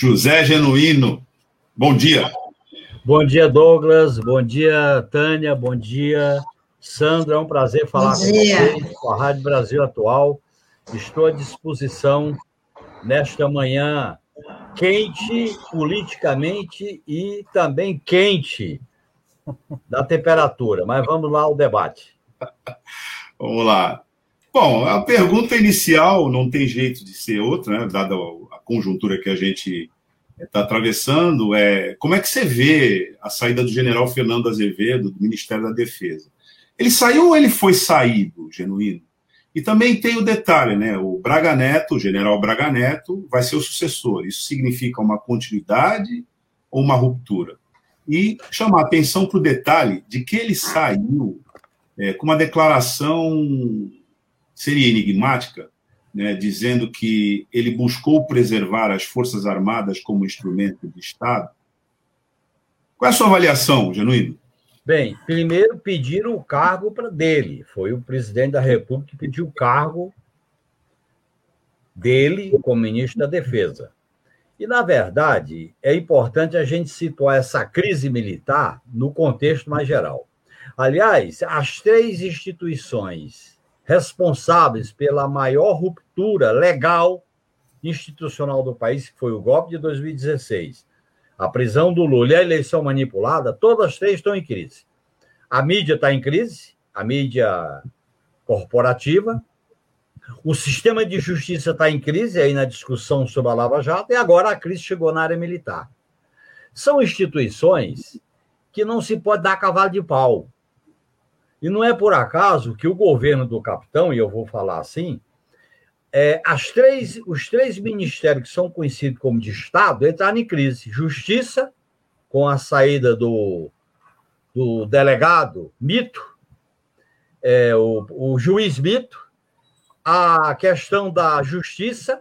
José Genuíno. Bom dia. Bom dia, Douglas. Bom dia, Tânia. Bom dia, Sandra. É um prazer falar com vocês, com a Rádio Brasil Atual. Estou à disposição nesta manhã quente politicamente e também quente da temperatura. Mas vamos lá ao debate. Vamos lá. Bom, a pergunta inicial não tem jeito de ser outra, né? dada a conjuntura que a gente está atravessando, é como é que você vê a saída do general Fernando Azevedo do Ministério da Defesa? Ele saiu ou ele foi saído, genuíno? E também tem o detalhe, né? O Braga Neto, o general Braga Neto, vai ser o sucessor. Isso significa uma continuidade ou uma ruptura? E chamar atenção para o detalhe de que ele saiu é, com uma declaração seria enigmática, né, dizendo que ele buscou preservar as Forças Armadas como instrumento de Estado. Qual é a sua avaliação, Genuíno? Bem, primeiro pediram o cargo para dele. Foi o presidente da República que pediu o cargo dele como ministro da Defesa. E, na verdade, é importante a gente situar essa crise militar no contexto mais geral. Aliás, as três instituições responsáveis pela maior ruptura legal institucional do país, que foi o golpe de 2016, a prisão do Lula e a eleição manipulada, todas as três estão em crise. A mídia está em crise, a mídia corporativa, o sistema de justiça está em crise, aí na discussão sobre a Lava Jato, e agora a crise chegou na área militar. São instituições que não se pode dar cavalo de pau. E não é por acaso que o governo do capitão, e eu vou falar assim, é, as três, os três ministérios que são conhecidos como de Estado entraram em crise. Justiça, com a saída do, do delegado Mito, é, o, o juiz Mito, a questão da justiça,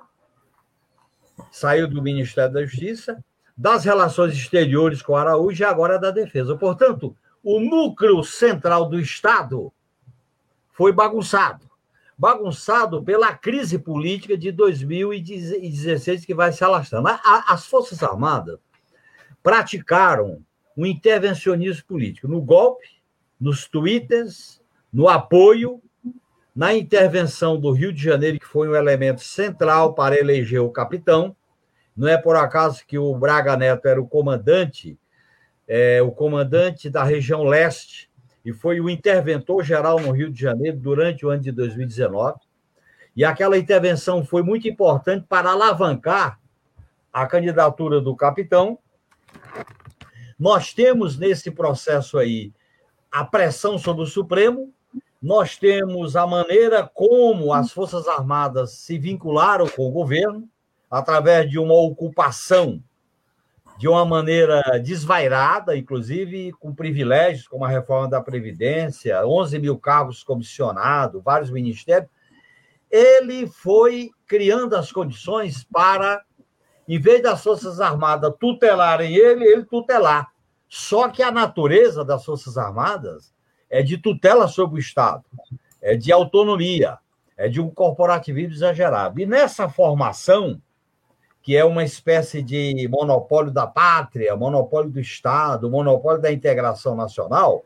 saiu do Ministério da Justiça, das relações exteriores com Araújo e agora da defesa. Portanto, o núcleo central do Estado foi bagunçado. Bagunçado pela crise política de 2016 que vai se alastrando. As Forças Armadas praticaram um intervencionismo político no golpe, nos twitters, no apoio, na intervenção do Rio de Janeiro, que foi um elemento central para eleger o capitão. Não é por acaso que o Braga Neto era o comandante é, o comandante da região leste e foi o interventor geral no Rio de Janeiro durante o ano de 2019. E aquela intervenção foi muito importante para alavancar a candidatura do capitão. Nós temos nesse processo aí a pressão sobre o Supremo, nós temos a maneira como as Forças Armadas se vincularam com o governo, através de uma ocupação de uma maneira desvairada, inclusive com privilégios, como a reforma da Previdência, 11 mil cargos comissionados, vários ministérios, ele foi criando as condições para, em vez das Forças Armadas tutelarem ele, ele tutelar. Só que a natureza das Forças Armadas é de tutela sobre o Estado, é de autonomia, é de um corporativismo exagerado. E nessa formação, que é uma espécie de monopólio da pátria, monopólio do Estado, monopólio da integração nacional,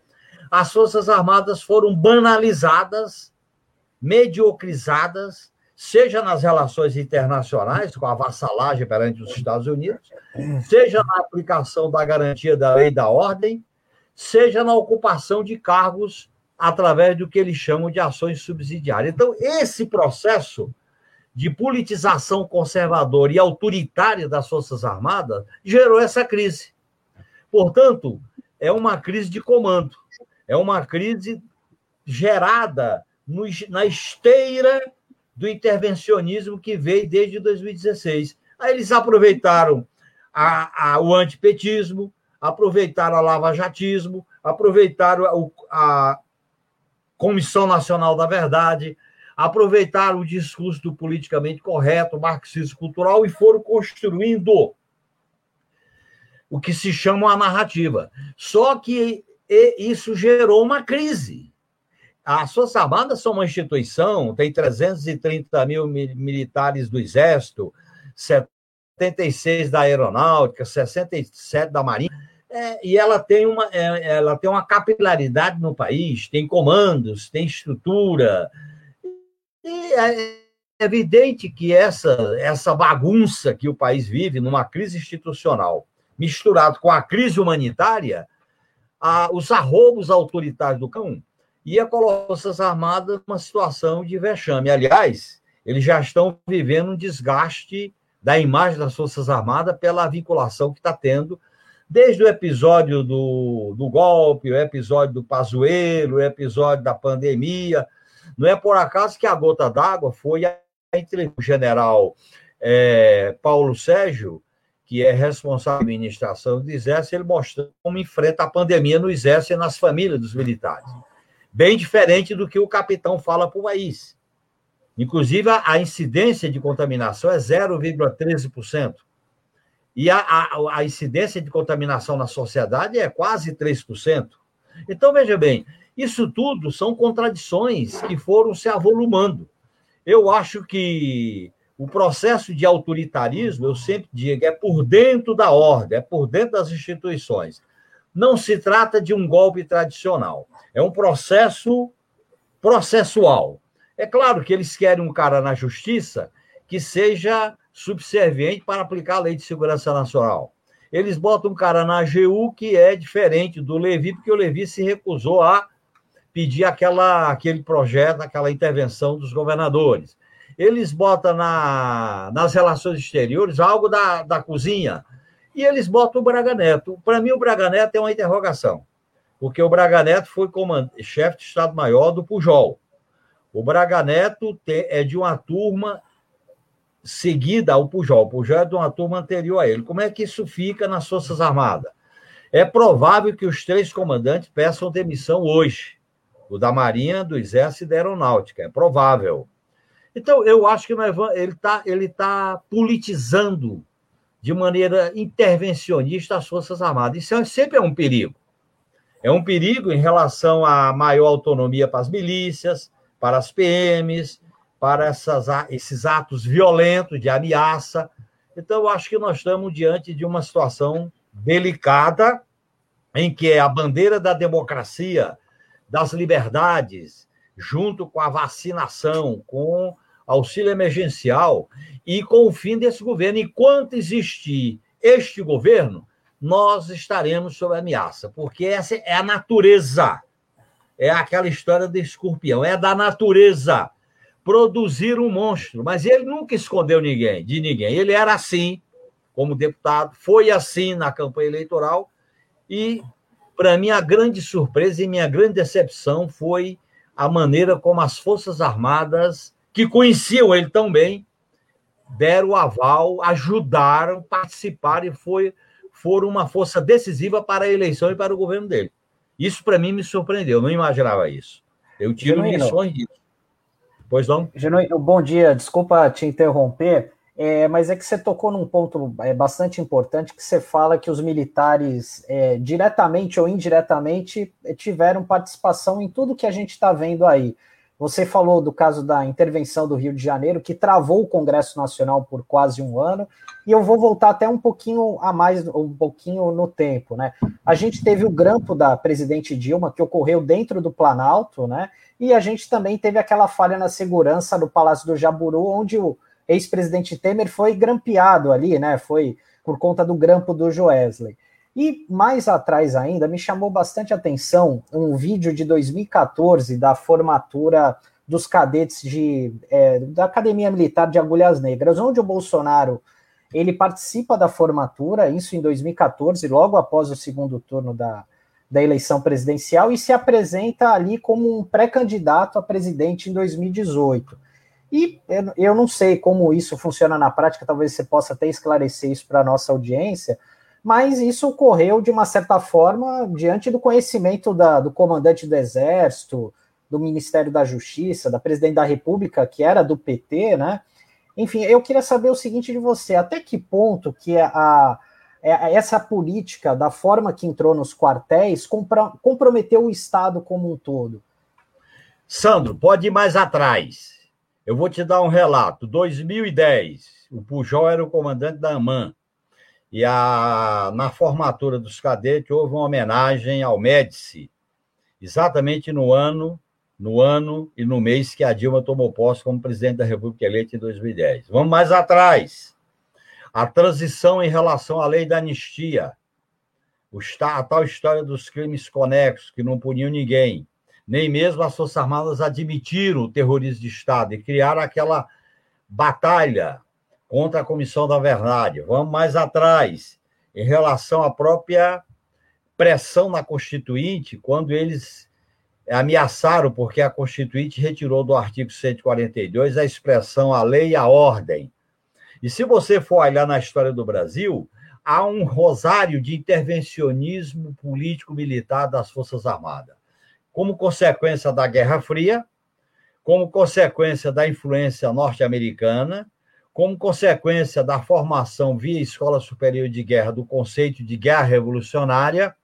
as Forças Armadas foram banalizadas, mediocrizadas, seja nas relações internacionais, com a vassalagem perante os Estados Unidos, seja na aplicação da garantia da lei e da ordem, seja na ocupação de cargos através do que eles chamam de ações subsidiárias. Então, esse processo de politização conservadora e autoritária das Forças Armadas gerou essa crise. Portanto, é uma crise de comando, é uma crise gerada no, na esteira do intervencionismo que veio desde 2016. Aí eles aproveitaram a, a, o antipetismo, aproveitaram a lava-jatismo, aproveitaram a, a Comissão Nacional da Verdade, aproveitaram o discurso do politicamente correto, marxismo cultural, e foram construindo o que se chama uma narrativa. Só que isso gerou uma crise. As Forças Armadas são uma instituição, tem 330 mil militares do Exército, 76 da Aeronáutica, 67 da Marinha, é, e ela tem, uma, é, ela tem uma capilaridade no país, tem comandos, tem estrutura. E é evidente que essa, essa bagunça que o país vive, numa crise institucional, misturado com a crise humanitária, a, os arrobos autoritários do cão ia colocar as Forças Armadas numa situação de vexame. Aliás, eles já estão vivendo um desgaste da imagem das Forças Armadas pela vinculação que está tendo, desde o episódio do, do golpe, o episódio do Pazuello, o episódio da pandemia. Não é por acaso que a gota d'água foi entre o general é, Paulo Sérgio, que é responsável pela administração do Exército, ele mostrando como enfrenta a pandemia no Exército e nas famílias dos militares. Bem diferente do que o capitão fala para o país. Inclusive, a, incidência de contaminação é 0,13%. E a, a, a incidência de contaminação na sociedade é quase 3%. Então, veja bem, isso tudo são contradições que foram se avolumando. Eu acho que o processo de autoritarismo, eu sempre digo, é por dentro da ordem, é por dentro das instituições. Não se trata de um golpe tradicional, é um processo processual. É claro que eles querem um cara na justiça que seja subserviente para aplicar a lei de segurança nacional. Eles botam um cara na AGU que é diferente do Levi, porque o Levi se recusou a pedir aquela, aquele projeto, aquela intervenção dos governadores. Eles botam na, nas relações exteriores algo da, da cozinha e eles botam o Braga Neto. Para mim, o Braga Neto é uma interrogação, porque o Braga Neto foi chefe de Estado-Maior do Pujol. O Braga Neto é de uma turma seguida ao Pujol. O Pujol é de uma turma anterior a ele. Como é que isso fica nas Forças Armadas? É provável que os três comandantes peçam demissão hoje o da Marinha, do Exército e da Aeronáutica. É provável. Então, eu acho que ele está ele tá politizando de maneira intervencionista as Forças Armadas. Isso é, sempre é um perigo. É um perigo em relação à maior autonomia para as milícias, para as PMs, para essas, esses atos violentos de ameaça. Então, eu acho que nós estamos diante de uma situação delicada em que a bandeira da democracia das liberdades, junto com a vacinação, com auxílio emergencial e com o fim desse governo. Enquanto existir este governo, nós estaremos sob ameaça, porque essa é a natureza. É aquela história do escorpião, é da natureza produzir um monstro, mas ele nunca escondeu ninguém, de ninguém. Ele era assim como deputado, foi assim na campanha eleitoral e para mim, a grande surpresa e minha grande decepção foi a maneira como as Forças Armadas, que conheciam ele tão bem, deram o aval, ajudaram, participaram e foi, foram uma força decisiva para a eleição e para o governo dele. Isso, para mim, me surpreendeu, eu não imaginava isso. Eu tiro Genuíno. lições disso. Pois não? Genuíno, bom dia, desculpa te interromper. É, mas é que você tocou num ponto é, bastante importante que você fala que os militares, é, diretamente ou indiretamente, é, tiveram participação em tudo que a gente está vendo aí. Você falou do caso da intervenção do Rio de Janeiro, que travou o Congresso Nacional por quase um ano, e eu vou voltar até um pouquinho a mais, um pouquinho no tempo, né? A gente teve o grampo da presidente Dilma, que ocorreu dentro do Planalto, né? E a gente também teve aquela falha na segurança no Palácio do Jaburu, onde o ex-presidente Temer foi grampeado ali, né? Foi por conta do grampo do Joesley. E mais atrás ainda, me chamou bastante atenção um vídeo de 2014 da formatura dos cadetes de, é, da Academia Militar de Agulhas Negras, onde o Bolsonaro ele participa da formatura, isso em 2014, logo após o segundo turno da, da eleição presidencial, e se apresenta ali como um pré-candidato a presidente em 2018. E eu não sei como isso funciona na prática, talvez você possa até esclarecer isso para a nossa audiência, mas isso ocorreu de uma certa forma diante do conhecimento da, do comandante do Exército, do Ministério da Justiça, da presidente da República, que era do PT, né? Enfim, eu queria saber o seguinte de você: até que ponto que a, a essa política, da forma que entrou nos quartéis, comprometeu o Estado como um todo? Sandro, pode ir mais atrás. Eu vou te dar um relato. 2010, o Pujol era o comandante da AMAN. E a, na formatura dos cadetes houve uma homenagem ao Médici, exatamente no ano, no ano e no mês que a Dilma tomou posse como presidente da República eleita em 2010. Vamos mais atrás. A transição em relação à lei da anistia, a tal história dos crimes conexos, que não puniam ninguém. Nem mesmo as Forças Armadas admitiram o terrorismo de Estado e criaram aquela batalha contra a Comissão da Verdade. Vamos mais atrás, em relação à própria pressão na Constituinte, quando eles ameaçaram, porque a Constituinte retirou do artigo 142 a expressão a lei e a ordem. E se você for olhar na história do Brasil, há um rosário de intervencionismo político-militar das Forças Armadas. Como consequência da Guerra Fria, como consequência da influência norte-americana, como consequência da formação via Escola Superior de Guerra do conceito de guerra revolucionária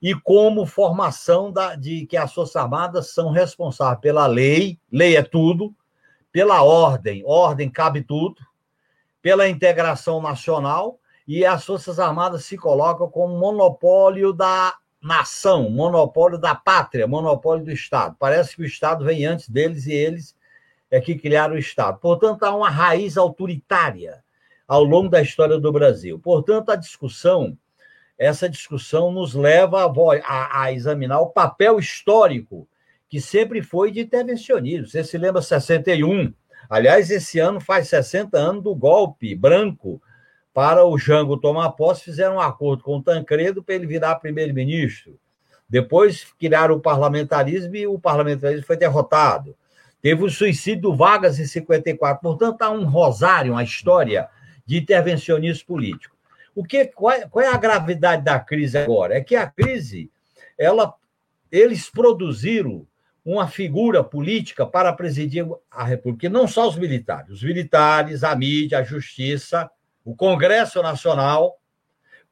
e como formação da, de que as Forças Armadas são responsáveis pela lei, lei é tudo, pela ordem, ordem cabe tudo, pela integração nacional, e as Forças Armadas se colocam como monopólio da nação, monopólio da pátria, monopólio do Estado. Parece que o Estado vem antes deles e eles é que criaram o Estado. Portanto, há uma raiz autoritária ao longo da história do Brasil. Portanto, a discussão, essa discussão nos leva a, a, a examinar o papel histórico que sempre foi de intervencionismo. Você se lembra 61? Aliás, esse ano faz 60 anos do golpe branco para o Jango tomar posse, fizeram um acordo com o Tancredo para ele virar primeiro-ministro. Depois criaram o parlamentarismo e o parlamentarismo foi derrotado. Teve o suicídio do Vargas em 54. Portanto, há um rosário, uma história de intervencionismo político. O que, qual, é, qual é a gravidade da crise agora? É que a crise, ela, eles produziram uma figura política para presidir a República, não só os militares, os militares, a mídia, a justiça, o Congresso Nacional,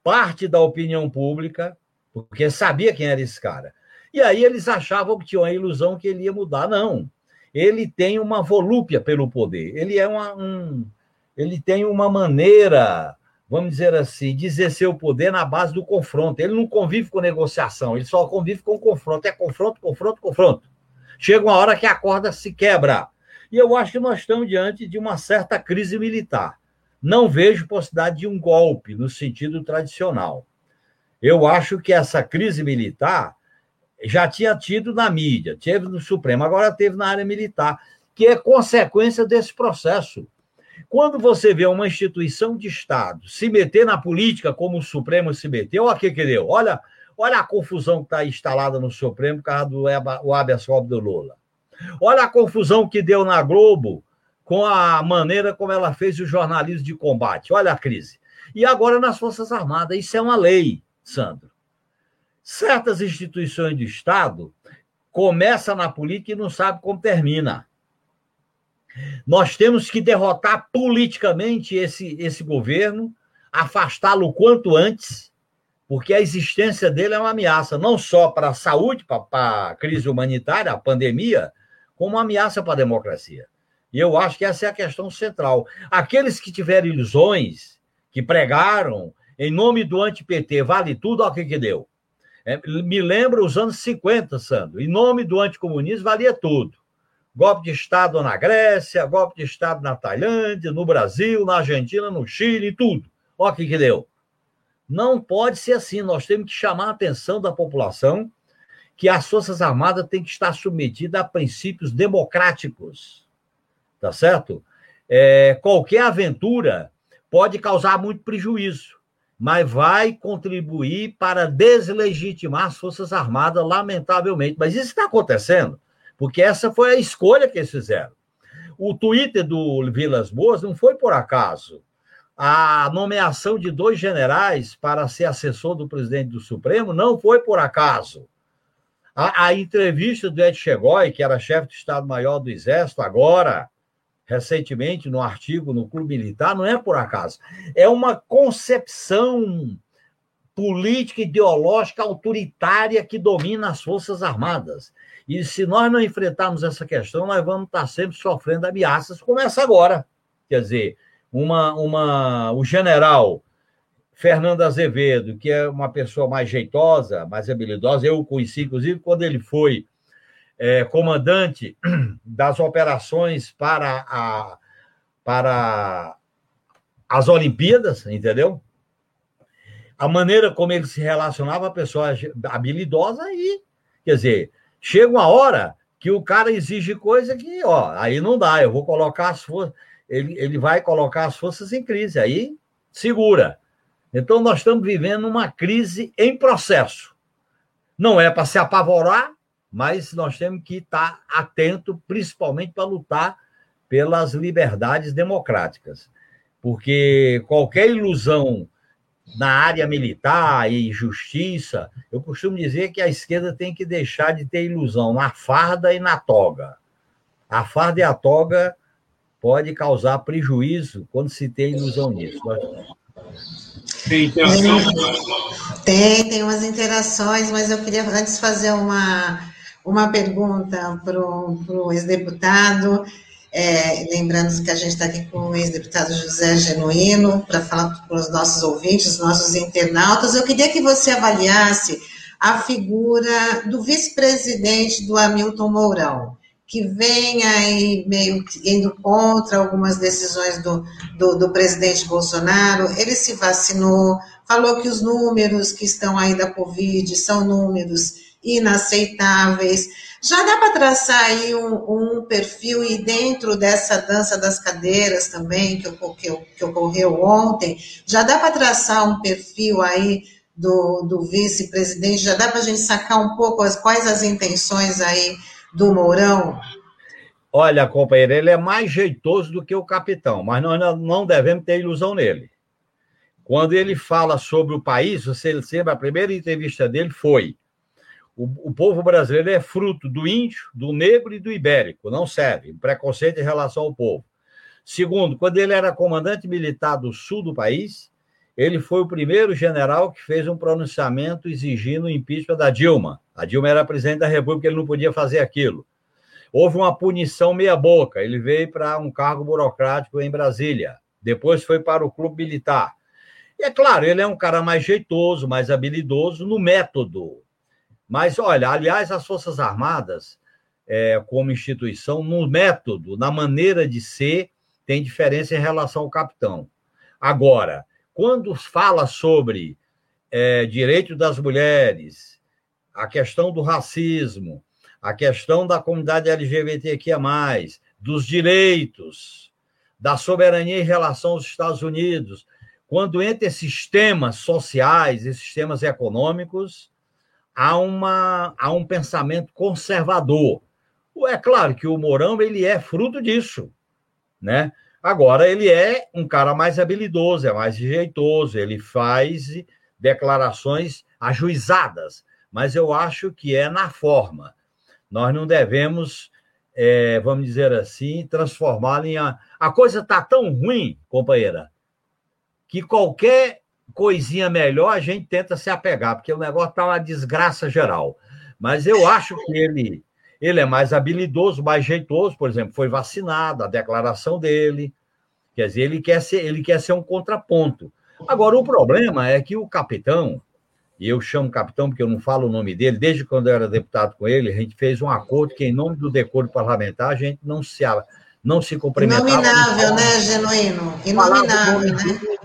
parte da opinião pública, porque sabia quem era esse cara. E aí eles achavam que tinham a ilusão que ele ia mudar. Não ele tem uma volúpia pelo poder. Ele é uma, um, ele tem uma maneira, vamos dizer assim, de exercer o poder na base do confronto. Ele não convive com negociação, ele só convive com confronto. É confronto, confronto, confronto. Chega uma hora que a corda se quebra. E eu acho que nós estamos diante de uma certa crise militar. Não vejo possibilidade de um golpe no sentido tradicional. Eu acho que essa crise militar já tinha tido na mídia, teve no Supremo, agora teve na área militar, que é consequência desse processo. Quando você vê uma instituição de Estado se meter na política como o Supremo se meteu, olha o que, que deu. Olha, olha a confusão que está instalada no Supremo por causa do habeas corpus do Lula. Olha a confusão que deu na Globo com a maneira como ela fez o jornalismo de combate. Olha a crise. E agora nas Forças Armadas. Isso é uma lei, Sandro certas instituições do Estado começam na política e não sabem como termina. Nós temos que derrotar politicamente esse, esse governo, afastá-lo quanto antes, porque a existência dele é uma ameaça, não só para a saúde, para a crise humanitária, a pandemia, como uma ameaça para a democracia. E eu acho que essa é a questão central. Aqueles que tiveram ilusões, que pregaram em nome do anti-PT, vale tudo, olha o que, que deu. É, me lembra os anos 50, Sandro. Em nome do anticomunismo valia tudo. Golpe de Estado na Grécia, golpe de Estado na Tailândia, no Brasil, na Argentina, no Chile, tudo. Olha o que, que deu. Não pode ser assim. Nós temos que chamar a atenção da população que as Forças Armadas têm que estar submetidas a princípios democráticos. Tá certo? É, qualquer aventura pode causar muito prejuízo mas vai contribuir para deslegitimar as Forças Armadas, lamentavelmente. Mas isso está acontecendo, porque essa foi a escolha que eles fizeram. O Twitter do Vilas Boas não foi por acaso. A nomeação de dois generais para ser assessor do presidente do Supremo não foi por acaso. A, a entrevista do Ed Chegói, que era chefe do Estado-Maior do Exército, agora recentemente no artigo no Clube Militar, não é por acaso. É uma concepção política ideológica autoritária que domina as Forças Armadas. E se nós não enfrentarmos essa questão, nós vamos estar sempre sofrendo ameaças, como essa agora. Quer dizer, uma, uma, o general Fernando Azevedo, que é uma pessoa mais jeitosa, mais habilidosa, eu o conheci, inclusive, quando ele foi é, comandante das operações para, a, para as Olimpíadas, entendeu? A maneira como ele se relacionava, a pessoa habilidosa e, quer dizer, chega uma hora que o cara exige coisa que, ó, aí não dá, eu vou colocar as forças, ele, ele vai colocar as forças em crise, aí segura. Então, nós estamos vivendo uma crise em processo. Não é para se apavorar, mas nós temos que estar atento, principalmente para lutar pelas liberdades democráticas. Porque qualquer ilusão na área militar e justiça, eu costumo dizer que a esquerda tem que deixar de ter ilusão na farda e na toga. A farda e a toga pode causar prejuízo quando se tem ilusão nisso. Tem tem umas interações, mas eu queria antes fazer uma, uma pergunta para o ex-deputado. É, lembrando que a gente está aqui com o ex-deputado José Genuíno para falar para os nossos ouvintes, nossos internautas. Eu queria que você avaliasse a figura do vice-presidente do Hamilton Mourão que vem aí meio indo contra algumas decisões do, do, do, presidente Bolsonaro. Ele se vacinou, falou que os números que estão aí da Covid são números inaceitáveis. Já dá para traçar aí um, um, perfil, e dentro dessa dança das cadeiras também, que, que, que ocorreu ontem, já dá para traçar um perfil aí do, do vice-presidente, já dá para a gente sacar um pouco as, quais as intenções aí do Mourão? Olha, companheiro, ele é mais jeitoso do que o capitão, mas nós não devemos ter ilusão nele. Quando ele fala sobre o país, você lembra, a primeira entrevista dele foi: o, o, povo brasileiro é fruto do índio, do negro e do ibérico, não serve, preconceito em relação ao povo. Segundo, quando ele era comandante militar do sul do país, ele foi o primeiro general que fez um pronunciamento exigindo o impeachment da Dilma. A Dilma era presidente da República, ele não podia fazer aquilo. Houve uma punição meia-boca, ele veio para um cargo burocrático em Brasília. Depois foi para o clube militar. E é claro, ele é um cara mais jeitoso, mais habilidoso no método. Mas, olha, aliás, as Forças Armadas, é, como instituição, no método, na maneira de ser, tem diferença em relação ao capitão. Agora, quando fala sobre é, direito das mulheres, a questão do racismo, a questão da comunidade LGBTQIA, dos direitos, da soberania em relação aos Estados Unidos, quando entra esses temas sociais, esses temas econômicos, há, uma, há um pensamento conservador. É claro que o Mourão ele é fruto disso, né? Agora, ele é um cara mais habilidoso, é mais jeitoso, ele faz declarações ajuizadas, mas eu acho que é na forma. Nós não devemos, é, vamos dizer assim, transformá-la em. A, a coisa está tão ruim, companheira, que qualquer coisinha melhor a gente tenta se apegar, porque o negócio está uma desgraça geral. Mas eu acho que ele ele é mais habilidoso, mais jeitoso, por exemplo, foi vacinado, a declaração dele. Quer dizer, ele quer ser, ele quer ser um contraponto. Agora, o problema é que o capitão, e eu chamo capitão porque eu não falo o nome dele, desde quando eu era deputado com ele, a gente fez um acordo que, em nome do decoro parlamentar, a gente não se, não se cumprimentava. Inominável, né, Genuíno? Inominável, né?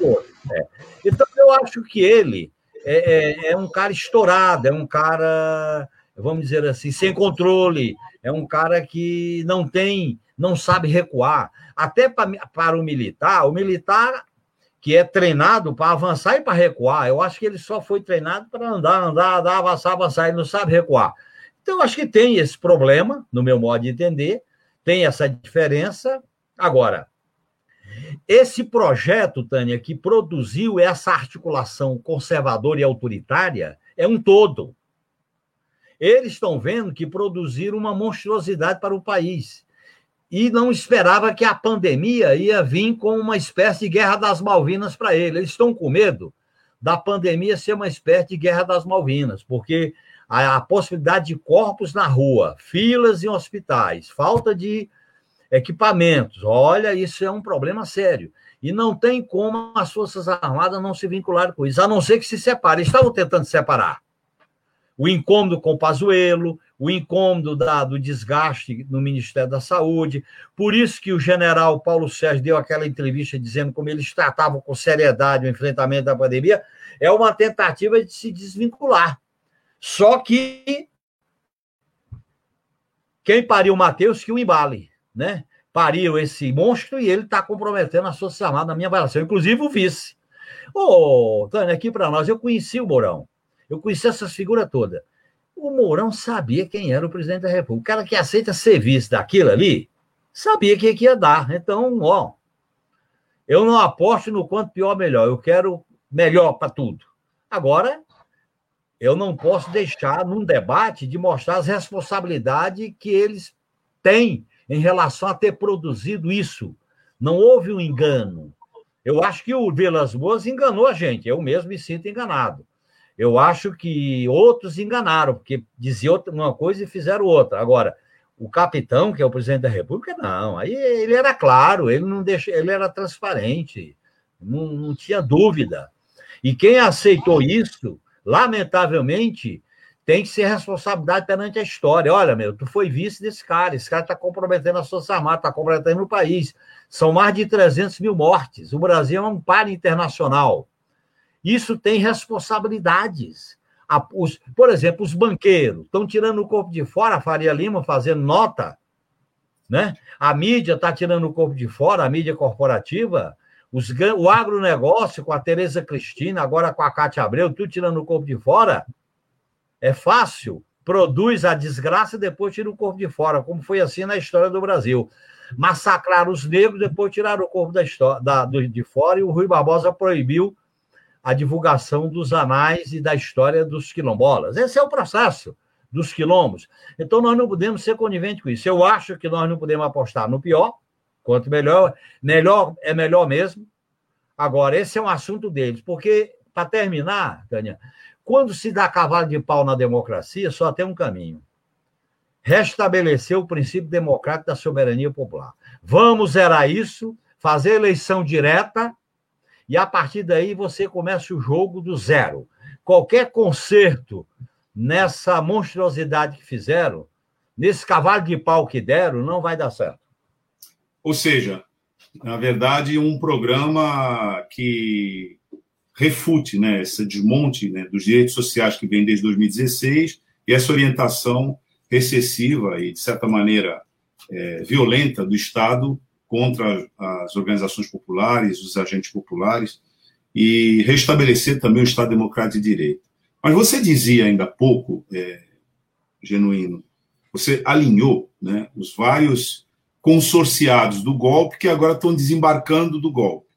É. Então, eu acho que ele é, é, é um cara estourado, é um cara vamos dizer assim, sem controle. É um cara que não tem, não sabe recuar. Até para, para o militar, o militar que é treinado para avançar e para recuar. Eu acho que ele só foi treinado para andar, andar, andar, avançar, avançar, ele não sabe recuar. Então, eu acho que tem esse problema, no meu modo de entender, tem essa diferença. Agora, esse projeto, Tânia, que produziu essa articulação conservadora e autoritária, é um todo. Eles estão vendo que produziram uma monstruosidade para o país. E não esperava que a pandemia ia vir com uma espécie de guerra das Malvinas para eles. Eles estão com medo da pandemia ser uma espécie de guerra das Malvinas, porque a, a possibilidade de corpos na rua, filas em hospitais, falta de equipamentos. Olha, isso é um problema sério. E não tem como as Forças Armadas não se vincularem com isso, a não ser que se separem. Estavam tentando separar. O incômodo com o Pazuello, o incômodo da, do desgaste no Ministério da Saúde. Por isso que o general Paulo Sérgio deu aquela entrevista dizendo como eles tratavam com seriedade o enfrentamento da pandemia. É uma tentativa de se desvincular. Só que quem pariu o Matheus que o embale, né? pariu esse monstro e ele está comprometendo a Forças Armadas na minha avaliação, inclusive o vice. Ô, Tânia, aqui para nós, eu conheci o Mourão, eu conheci essas figuras todas. O Mourão sabia quem era o presidente da República. O cara que aceita ser vice daquilo ali, sabia que ia dar. Então, ó, eu não aposto no quanto pior, melhor. Eu quero melhor para tudo. Agora, eu não posso deixar, num debate, de mostrar as responsabilidades que eles têm em relação a ter produzido isso. Não houve um engano. Eu acho que o Vilas Boas enganou a gente, eu mesmo me sinto enganado. Eu acho que outros enganaram, porque diziam uma coisa e fizeram outra. Agora, o capitão, que é o presidente da República, não. Aí ele era claro, ele não deixa, ele era transparente, não, não tinha dúvida. E quem aceitou isso, lamentavelmente, tem que ser responsabilidade perante a história. Olha, meu, tu foi vice desse cara, esse cara está comprometendo as Forças Armadas, está comprometendo o país. São mais de 300 mil mortes. O Brasil é um par internacional. Isso tem responsabilidades. Os, por exemplo, os banqueiros estão tirando o corpo de fora, a Faria Lima fazendo nota, né? A mídia está tirando o corpo de fora, a mídia corporativa, os, o agronegócio com a Tereza Cristina, agora com a Cátia Abreu, tudo tirando o corpo de fora. É fácil, produz a desgraça e depois tira o corpo de fora, como foi assim na história do Brasil. Massacraram os negros, depois tiraram o corpo da história, da, de fora e o Rui Barbosa proibiu a divulgação dos anais e da história dos quilombolas. Esse é o processo dos quilombos. Então, nós não podemos ser coniventes com isso. Eu acho que nós não podemos apostar no pior, quanto melhor, melhor é melhor mesmo. Agora, esse é um assunto deles, porque, para terminar, Tânia, quando se dá cavalo de pau na democracia, só tem um caminho: restabelecer o princípio democrático da soberania popular. Vamos zerar isso, fazer eleição direta, e a partir daí você começa o jogo do zero. Qualquer conserto nessa monstruosidade que fizeram, nesse cavalo de pau que deram, não vai dar certo. Ou seja, na verdade, um programa que refute né, esse desmonte né, dos direitos sociais que vem desde 2016 e essa orientação recessiva e, de certa maneira, é, violenta do Estado contra as organizações populares, os agentes populares, e restabelecer também o Estado Democrático de Direito. Mas você dizia ainda há pouco, é, Genuíno, você alinhou né, os vários consorciados do golpe que agora estão desembarcando do golpe.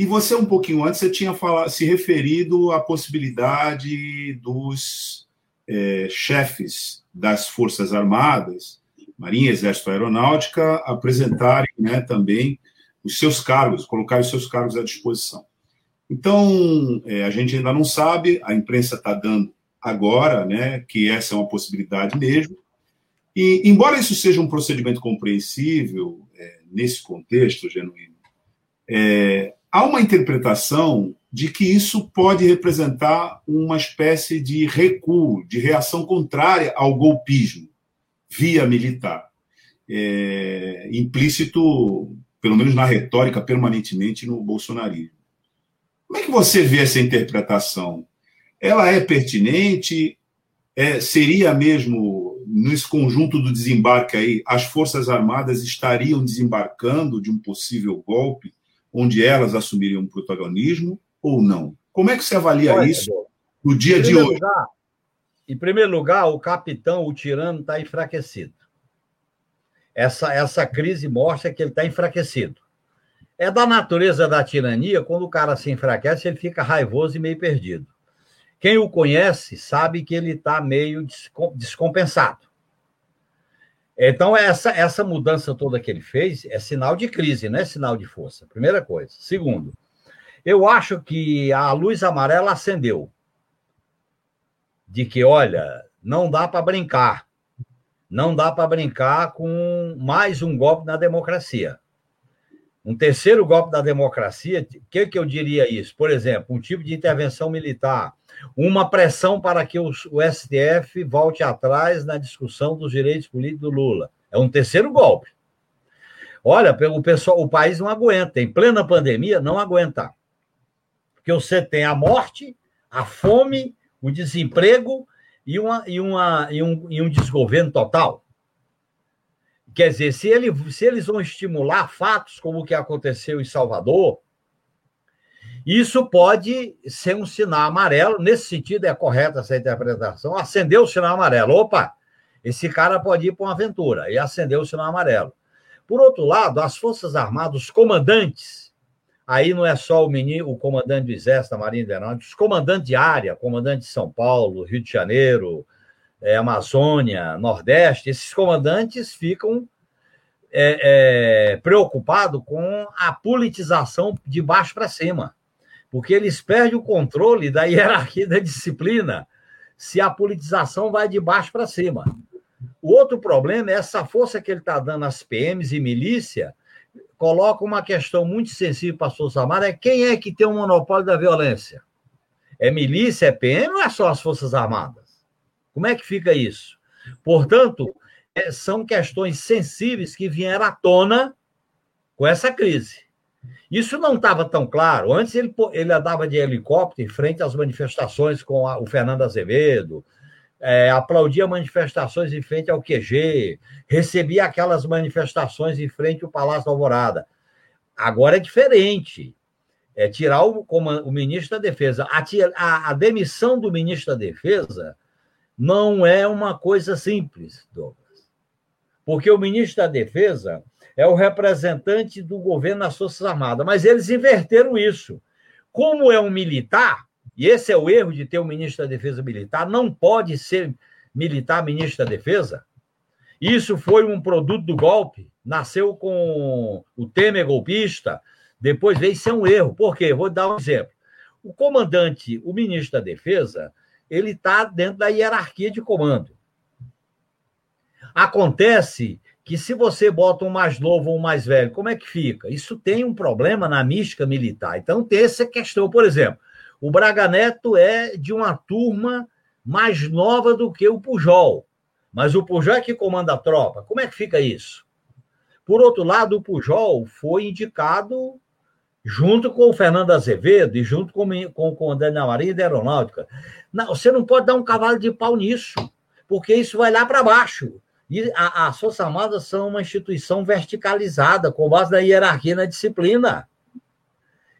E você, um pouquinho antes, você tinha falado, se referido à possibilidade dos é, chefes das Forças Armadas, Marinha, Exército Aeronáutica, apresentarem né, também os seus cargos, colocar os seus cargos à disposição. Então, é, a gente ainda não sabe, a imprensa está dando agora né, que essa é uma possibilidade mesmo. E, embora isso seja um procedimento compreensível é, nesse contexto genuíno, é, há uma interpretação de que isso pode representar uma espécie de recuo, de reação contrária ao golpismo via militar, é, implícito, pelo menos na retórica, permanentemente no bolsonarismo. Como é que você vê essa interpretação? Ela é pertinente? É, seria mesmo, nesse conjunto do desembarque aí, as Forças Armadas estariam desembarcando de um possível golpe onde elas assumiriam um protagonismo ou não? Como é que você avalia Olha, isso no dia de hoje? Lugar, em primeiro lugar, o capitão, o tirano, está enfraquecido. Essa, essa crise mostra que ele está enfraquecido. É da natureza da tirania, quando o cara se enfraquece, ele fica raivoso e meio perdido. Quem o conhece sabe que ele está meio descompensado. Então, essa, essa mudança toda que ele fez é sinal de crise, não é sinal de força. Primeira coisa. Segundo, eu acho que a luz amarela acendeu. de que, olha, não dá para brincar. Não dá para brincar com mais um golpe na democracia. Um terceiro golpe da democracia, o que, que eu diria isso? Por exemplo, um tipo de intervenção militar, uma pressão para que o, o STF volte atrás na discussão dos direitos políticos do Lula. É um terceiro golpe. Olha, o pessoal, o país não aguenta. Em plena pandemia, não aguenta. Porque você tem a morte, a fome, o desemprego e, uma, e, uma, e, um, e um desgoverno total. Quer dizer, se, ele, se eles vão estimular fatos como o que aconteceu em Salvador, isso pode ser um sinal amarelo. Nesse sentido, é correta essa interpretação. Acendeu o sinal amarelo. Opa, esse cara pode ir para uma aventura. E acendeu o sinal amarelo. Por outro lado, as Forças Armadas, os comandantes, aí não é só o, menino, o comandante do Exército, da Marinha de Aeronáutica, os comandantes de área, comandante de São Paulo, Rio de Janeiro, é, Amazônia, Nordeste, esses comandantes ficam é, é, preocupados com a politização de baixo para cima, porque eles perdem o controle da hierarquia da disciplina se a politização vai de baixo para cima. O outro problema é essa força que ele está dando às PMs e milícia, coloca uma questão muito sensível para as Forças Armadas, é quem é que tem o monopólio da violência? É milícia, é PM ou é só as Forças Armadas? Como é que fica isso? Portanto, é, são questões sensíveis que vieram à tona com essa crise. Isso não estava tão claro. Antes ele, ele andava de helicóptero em frente às manifestações com a, o Fernando Azevedo, é, aplaudia manifestações em frente ao QG, recebia aquelas manifestações em frente ao Palácio da Alvorada. Agora é diferente. É tirar o, o ministro da Defesa. A, a, a demissão do ministro da Defesa não é uma coisa simples, Douglas. Porque o ministro da Defesa é o representante do governo nas Forças Armadas, mas eles inverteram isso. Como é um militar, e esse é o erro de ter um ministro da Defesa militar, não pode ser militar ministro da Defesa. Isso foi um produto do golpe, nasceu com o Temer golpista, depois veio ser um erro. Por quê? Vou dar um exemplo. O comandante, o ministro da Defesa, ele está dentro da hierarquia de comando. Acontece que se você bota um mais novo ou um mais velho, como é que fica? Isso tem um problema na mística militar. Então, tem essa questão. Por exemplo, o Braga Neto é de uma turma mais nova do que o Pujol. Mas o Pujol é que comanda a tropa. Como é que fica isso? Por outro lado, o Pujol foi indicado junto com o Fernando Azevedo e junto com, com o comandante da Marinha da Aeronáutica. Não, você não pode dar um cavalo de pau nisso, porque isso vai lá para baixo. E a, as Forças Armadas são uma instituição verticalizada, com base na hierarquia na disciplina.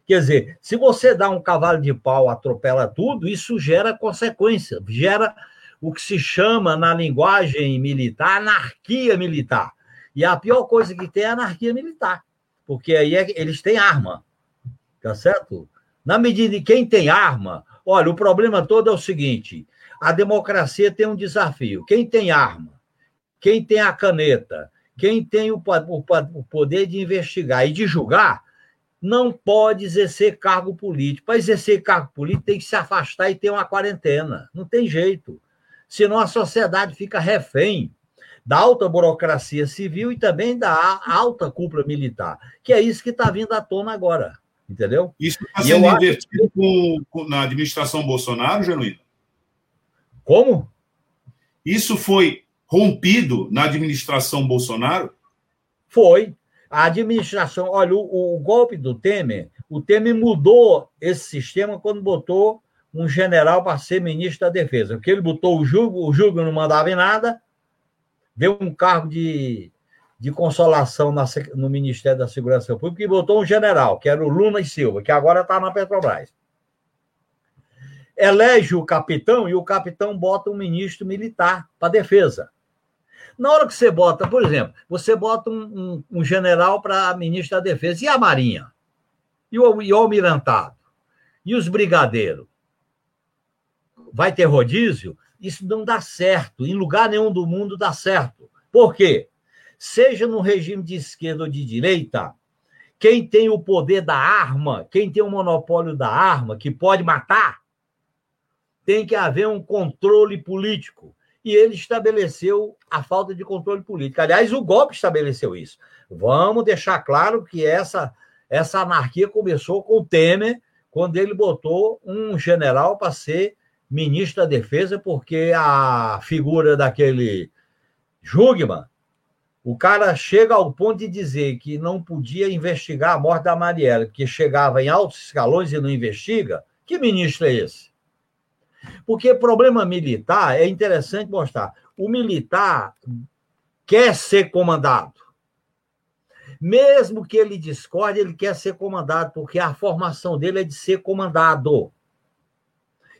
Quer dizer, se você dá um cavalo de pau, atropela tudo, isso gera consequência, gera o que se chama na linguagem militar anarquia militar. E a pior coisa que tem é anarquia militar, porque aí é, eles têm arma. Tá certo? Na medida em quem tem arma, olha, o problema todo é o seguinte: a democracia tem um desafio. Quem tem arma, quem tem a caneta, quem tem o, o, o poder de investigar e de julgar, não pode exercer cargo político. Para exercer cargo político, tem que se afastar e ter uma quarentena. Não tem jeito. Senão a sociedade fica refém da alta burocracia civil e também da alta cúpula militar, que é isso que está vindo à tona agora. Entendeu? Isso está sendo invertido acho... com, com, na administração Bolsonaro, Genuíno? Como? Isso foi rompido na administração Bolsonaro? Foi. A administração, olha, o, o, golpe do Temer, o Temer mudou esse sistema quando botou um general para ser ministro da Defesa. Porque ele botou o Jugo, o Jugo não mandava em nada, deu um cargo de de consolação na, no Ministério da Segurança Pública e botou um general, que era o Luna e Silva, que agora está na Petrobras. Elege o capitão e o capitão bota um ministro militar para defesa. Na hora que você bota, por exemplo, você bota um, um, um general para ministro da Defesa, e a Marinha? E o, e o almirantado? E os brigadeiros? Vai ter rodízio? Isso não dá certo. Em lugar nenhum do mundo dá certo. Por quê? seja no regime de esquerda ou de direita, quem tem o poder da arma, quem tem o monopólio da arma, que pode matar, tem que haver um controle político. E ele estabeleceu a falta de controle político. Aliás, o golpe estabeleceu isso. Vamos deixar claro que essa, essa anarquia começou com o Temer, quando ele botou um general para ser ministro da Defesa, porque a figura daquele Jugman, o cara chega ao ponto de dizer que não podia investigar a morte da Marielle, porque chegava em altos escalões e não investiga. Que ministro é esse? Porque problema militar é interessante mostrar. O militar quer ser comandado. Mesmo que ele discorde, ele quer ser comandado, porque a formação dele é de ser comandado.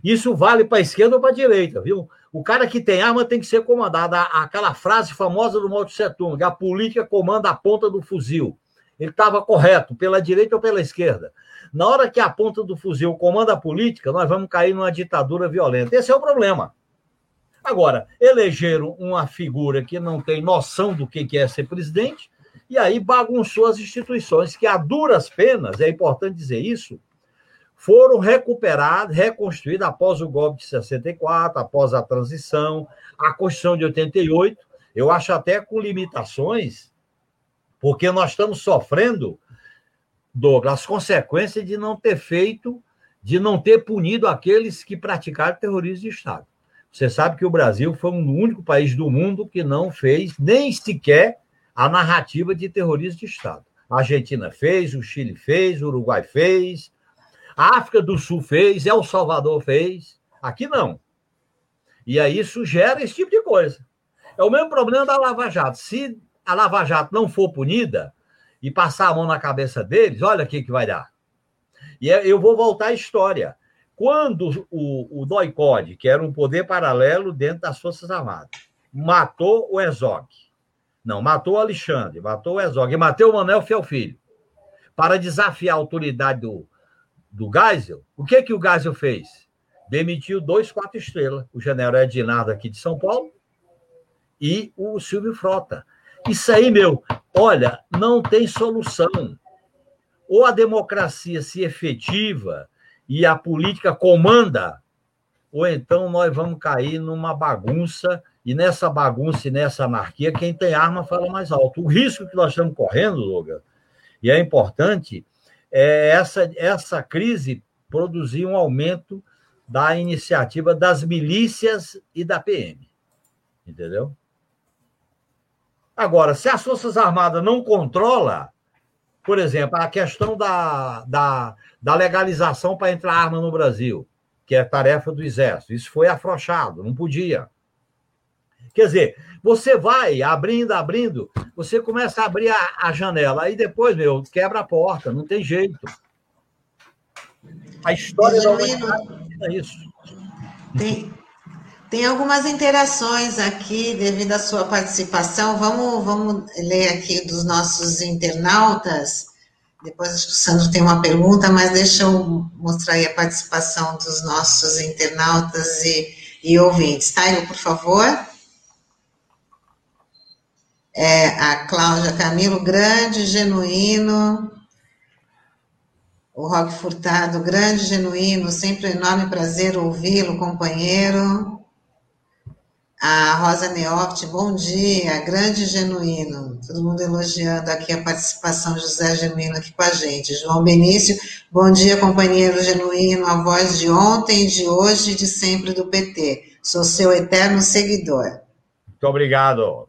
Isso vale para a esquerda ou para a direita, viu? O cara que tem arma tem que ser comandado. Aquela frase famosa do Mao Tse Tung, a política comanda a ponta do fuzil. Ele estava correto, pela direita ou pela esquerda. Na hora que a ponta do fuzil comanda a política, nós vamos cair numa ditadura violenta. Esse é o problema. Agora, elegeram uma figura que não tem noção do que é ser presidente, e aí bagunçou as instituições, que a duras penas, é importante dizer isso, foram recuperadas, reconstruídas após o golpe de 64, após a transição, a Constituição de 88, eu acho até com limitações, porque nós estamos sofrendo Douglas, as consequências de não ter feito, de não ter punido aqueles que praticaram terrorismo de Estado. Você sabe que o Brasil foi o único país do mundo que não fez nem sequer a narrativa de terrorismo de Estado. A Argentina fez, o Chile fez, o Uruguai fez, a África do Sul fez, El Salvador fez, aqui não. E aí isso gera esse tipo de coisa. É o mesmo problema da Lava Jato. Se a Lava Jato não for punida, e passar a mão na cabeça deles, olha o que, que vai dar. E é, eu vou voltar à história. Quando o, o DOICOD, que era um poder paralelo dentro das Forças Armadas, matou o Ezog, não, matou o Alexandre, matou o Ezog e matou o Manuel Fiel Filho, para desafiar a autoridade do, do Geisel, o que, que o Geisel fez? Demitiu dois quatro estrelas, o general Edinardo aqui de São Paulo e o Silvio Frota. Isso aí, meu, olha, não tem solução. Ou a democracia se efetiva e a política comanda, ou então nós vamos cair numa bagunça, e nessa bagunça e nessa anarquia, quem tem arma fala mais alto. O risco que nós estamos correndo, Logan, e é importante, é essa, essa crise produzir um aumento da iniciativa das milícias e da PM. Entendeu? Agora, se as Forças Armadas não controla, por exemplo, a questão da, da, da legalização para entrar arma no Brasil, que é tarefa do Exército, isso foi afrouxado, não podia. Quer dizer, você vai abrindo, abrindo, você começa a abrir a, a janela, aí depois, meu, quebra a porta, não tem jeito. A história da humanidade é isso. Tem, tem algumas interações aqui devido à sua participação. Vamos, vamos ler aqui dos nossos internautas. Depois acho que o Sandro tem uma pergunta, mas deixa eu mostrar aí a participação dos nossos internautas e, e ouvintes. Taio, por favor. É, a Cláudia Camilo, grande, genuíno. O Roque Furtado, grande, genuíno, sempre um enorme prazer ouvi-lo, companheiro. A Rosa Neoft, bom dia, grande genuíno. Todo mundo elogiando aqui a participação de José Genuíno aqui com a gente. João Benício, bom dia, companheiro genuíno, a voz de ontem, de hoje e de sempre do PT. Sou seu eterno seguidor. Muito obrigado.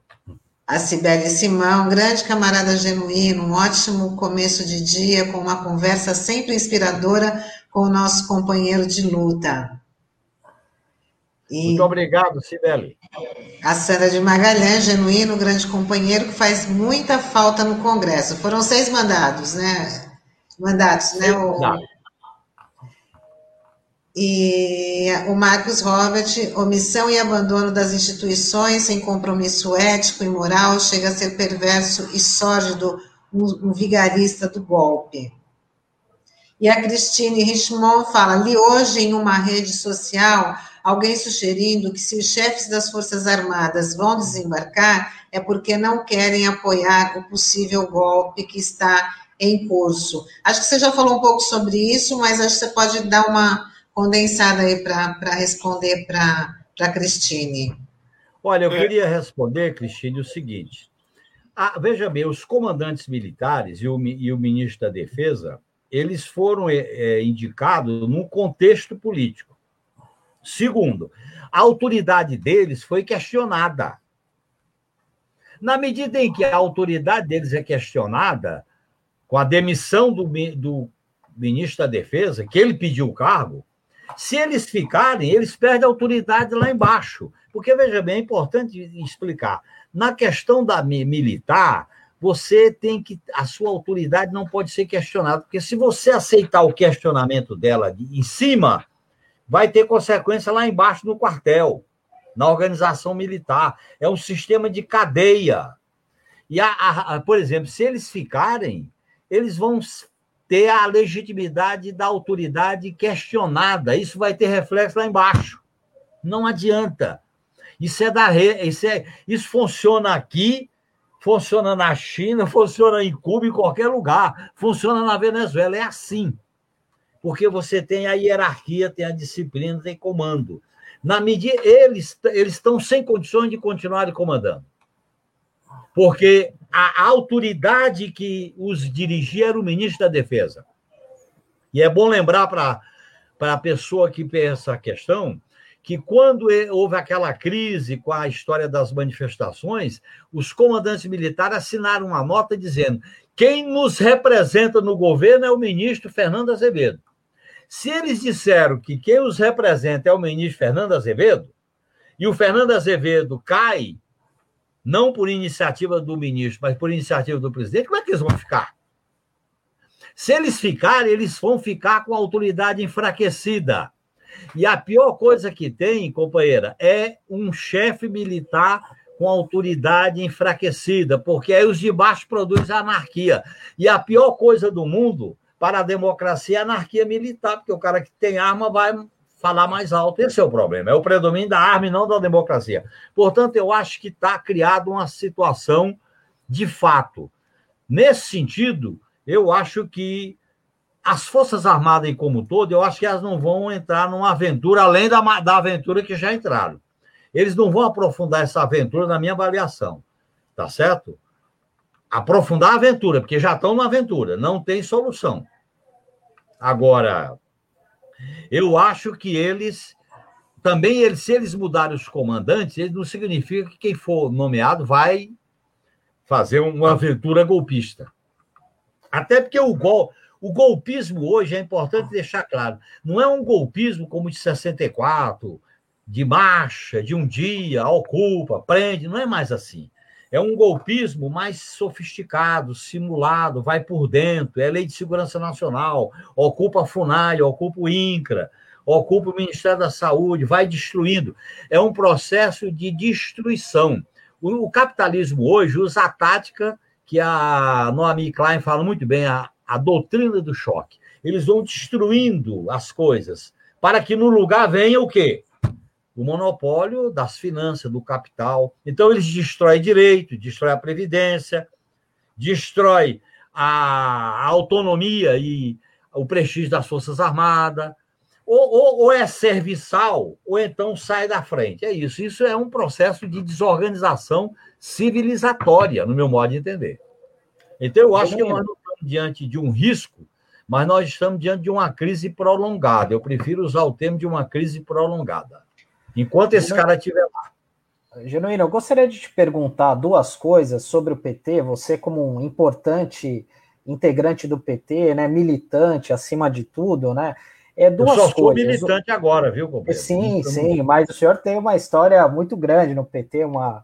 A Cibele Simão, grande camarada genuíno, um ótimo começo de dia, com uma conversa sempre inspiradora com o nosso companheiro de luta. E Muito obrigado, Sibeli. A Sandra de Magalhães, genuíno, grande companheiro, que faz muita falta no Congresso. Foram seis mandados, né? Mandatos, né? O... E o Marcos Robert, omissão e abandono das instituições sem compromisso ético e moral, chega a ser perverso e sórdido, um, vigarista do golpe. E a Cristine Richmond fala: li hoje em uma rede social alguém sugerindo que se os chefes das Forças Armadas vão desembarcar é porque não querem apoiar o possível golpe que está em curso. Acho que você já falou um pouco sobre isso, mas acho que você pode dar uma, condensada aí para responder para a Cristine. Olha, eu é. queria responder, Cristine, o seguinte. Ah, veja bem, os comandantes militares e o, e o ministro da Defesa, eles foram é, é, indicados num contexto político. Segundo, a autoridade deles foi questionada. Na medida em que a autoridade deles é questionada, com a demissão do, do ministro da Defesa, que ele pediu o cargo, se eles ficarem, eles perdem a autoridade lá embaixo. Porque, veja bem, é importante explicar. Na questão da militar, você tem que. A sua autoridade não pode ser questionada, porque se você aceitar o questionamento dela de, em cima, vai ter consequência lá embaixo no quartel na organização militar. É um sistema de cadeia. E, a, a, a, por exemplo, se eles ficarem, eles vão ter a legitimidade da autoridade questionada. Isso vai ter reflexo lá embaixo. Não adianta. Isso é da isso é isso funciona aqui, funciona na China, funciona em Cuba, em qualquer lugar, funciona na Venezuela, é assim. Porque você tem a hierarquia, tem a disciplina, tem comando na medida eles eles estão sem condições de continuar comandando. Porque a autoridade que os dirigia era o ministro da Defesa. E é bom lembrar para a pessoa que pensa a questão que quando houve aquela crise com a história das manifestações, os comandantes militares assinaram uma nota dizendo: quem nos representa no governo é o ministro Fernando Azevedo. Se eles disseram que quem os representa é o ministro Fernando Azevedo, e o Fernando Azevedo cai, não por iniciativa do ministro, mas por iniciativa do presidente, como é que eles vão ficar? Se eles ficarem, eles vão ficar com a autoridade enfraquecida. E a pior coisa que tem, companheira, é um chefe militar com autoridade enfraquecida, porque aí os de baixo produzem anarquia. E a pior coisa do mundo para a democracia a anarquia militar, porque o cara que tem arma vai falar mais alto. Esse é o problema, é o predomínio da arma e não da democracia. Portanto, eu acho que está criada uma situação de fato. Nesse sentido, eu acho que as Forças Armadas como todo, eu acho que elas não vão entrar numa aventura além da, da aventura que já entraram. Eles não vão aprofundar essa aventura na minha avaliação, tá certo? Aprofundar a aventura, porque já estão na aventura, não tem solução. Agora, eu acho que eles também, eles, se eles mudarem os comandantes, isso não significa que quem for nomeado vai fazer uma aventura golpista. Até porque o, gol, o golpismo hoje é importante deixar claro, não é um golpismo como de 64, de marcha, de um dia, ocupa, prende, não é mais assim. É um golpismo mais sofisticado, simulado, vai por dentro, é lei de segurança nacional, ocupa a FUNAI, ocupa o INCRA, ocupa o Ministério da Saúde, vai destruindo. É um processo de destruição. O, capitalismo hoje usa a tática que a Noami Klein fala muito bem, a, a doutrina do choque. Eles vão destruindo as coisas para que no lugar venha o quê? O monopólio das finanças, do capital. Então, eles destroem direito, destroem a previdência, destrói a autonomia e o prestígio das Forças Armadas, ou, ou, ou, é serviçal, ou então sai da frente. É isso. Isso é um processo de desorganização civilizatória, no meu modo de entender. Então, eu acho que nós não estamos diante de um risco, mas nós estamos diante de uma crise prolongada. Eu prefiro usar o termo de uma crise prolongada. Enquanto esse cara estiver lá. Genuíno, eu gostaria de te perguntar duas coisas sobre o PT. Você, como um importante integrante do PT, né, militante acima de tudo, né? É duas eu só sou coisas. militante agora, viu, companheiro? Sim, sim, mas o senhor tem uma história muito grande no PT, uma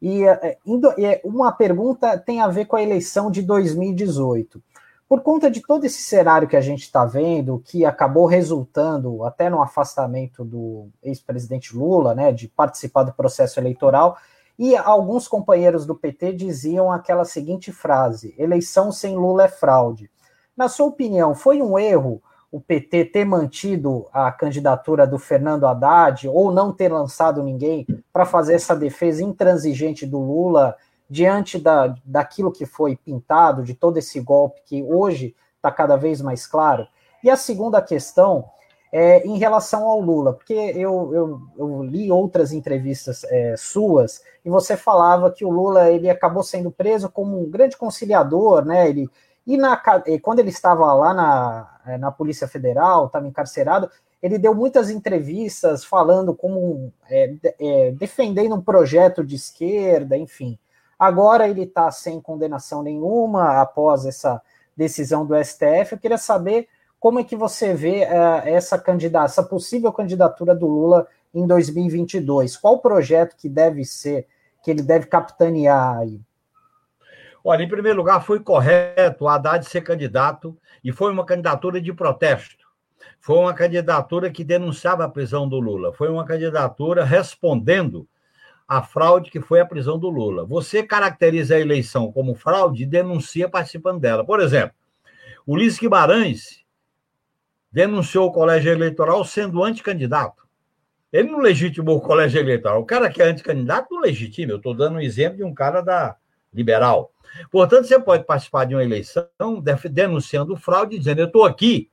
e é, é, uma pergunta tem a ver com a eleição de 2018 por conta de todo esse cenário que a gente está vendo, que acabou resultando até no afastamento do ex-presidente Lula, né, de participar do processo eleitoral, e alguns companheiros do PT diziam aquela seguinte frase: eleição sem Lula é fraude. Na sua opinião, foi um erro o PT ter mantido a candidatura do Fernando Haddad ou não ter lançado ninguém para fazer essa defesa intransigente do Lula diante da, daquilo que foi pintado, de todo esse golpe que hoje está cada vez mais claro? E a segunda questão é, em relação ao Lula, porque eu, eu, eu li outras entrevistas é, suas e você falava que o Lula ele acabou sendo preso como um grande conciliador, né? Ele, e na, quando ele estava lá na, é, na Polícia Federal, estava encarcerado, ele deu muitas entrevistas falando como é, é, defendendo um projeto de esquerda, enfim. Agora ele está sem condenação nenhuma após essa decisão do STF. Eu queria saber como é que você vê uh, essa candidata, essa possível candidatura do Lula em 2022? Qual projeto que deve ser, que ele deve capitanear aí? Olha, em primeiro lugar, foi correto o Haddad ser candidato e foi uma candidatura de protesto. Foi uma candidatura que denunciava a prisão do Lula. Foi uma candidatura respondendo à fraude que foi a prisão do Lula. Você caracteriza a eleição como fraude e denuncia participando dela. Por exemplo, Ulisses Guimarães denunciou o colégio eleitoral sendo anticandidato. Ele não legitimou o colégio eleitoral. O cara que é anticandidato não legitima. Eu estou dando um exemplo de um cara da liberal. Portanto, você pode participar de uma eleição denunciando fraude, dizendo: eu estou aqui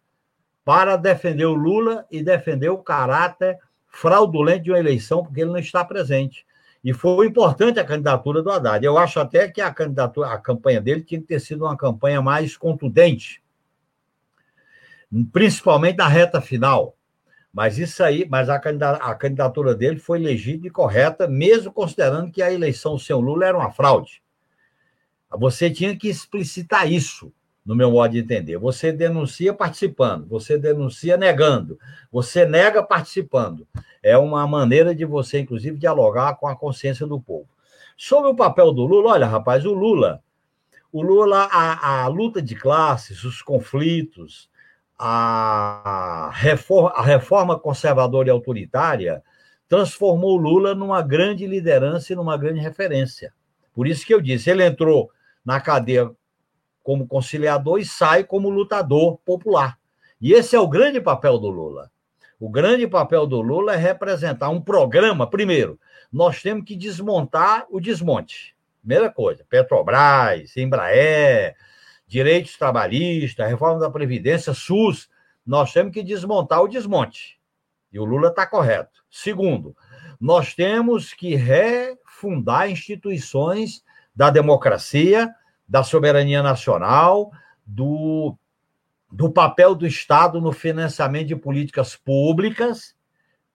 para defender o Lula e defender o caráter fraudulento de uma eleição, porque ele não está presente. E foi importante a candidatura do Haddad. Eu acho até que a candidatura, a campanha dele tinha que ter sido uma campanha mais contundente principalmente na reta final. Mas isso aí, mas a candidatura dele foi legítima e correta, mesmo considerando que a eleição sem o Lula era uma fraude. Você tinha que explicitar isso, no meu modo de entender. Você denuncia participando, você denuncia negando, você nega participando. É uma maneira de você, inclusive, dialogar com a consciência do povo. Sobre o papel do Lula, olha, rapaz, o Lula, o Lula, a, a luta de classes, os conflitos, a reforma, a reforma conservadora e autoritária transformou Lula numa grande liderança e numa grande referência. Por isso que eu disse, ele entrou na cadeia como conciliador e sai como lutador popular. E esse é o grande papel do Lula. O grande papel do Lula é representar um programa. Primeiro, nós temos que desmontar o desmonte. Primeira coisa, Petrobras, Embraer, direitos trabalhistas, reforma da Previdência, SUS, nós temos que desmontar o desmonte. E o Lula está correto. Segundo, nós temos que refundar instituições da democracia, da soberania nacional, do, do papel do Estado no financiamento de políticas públicas.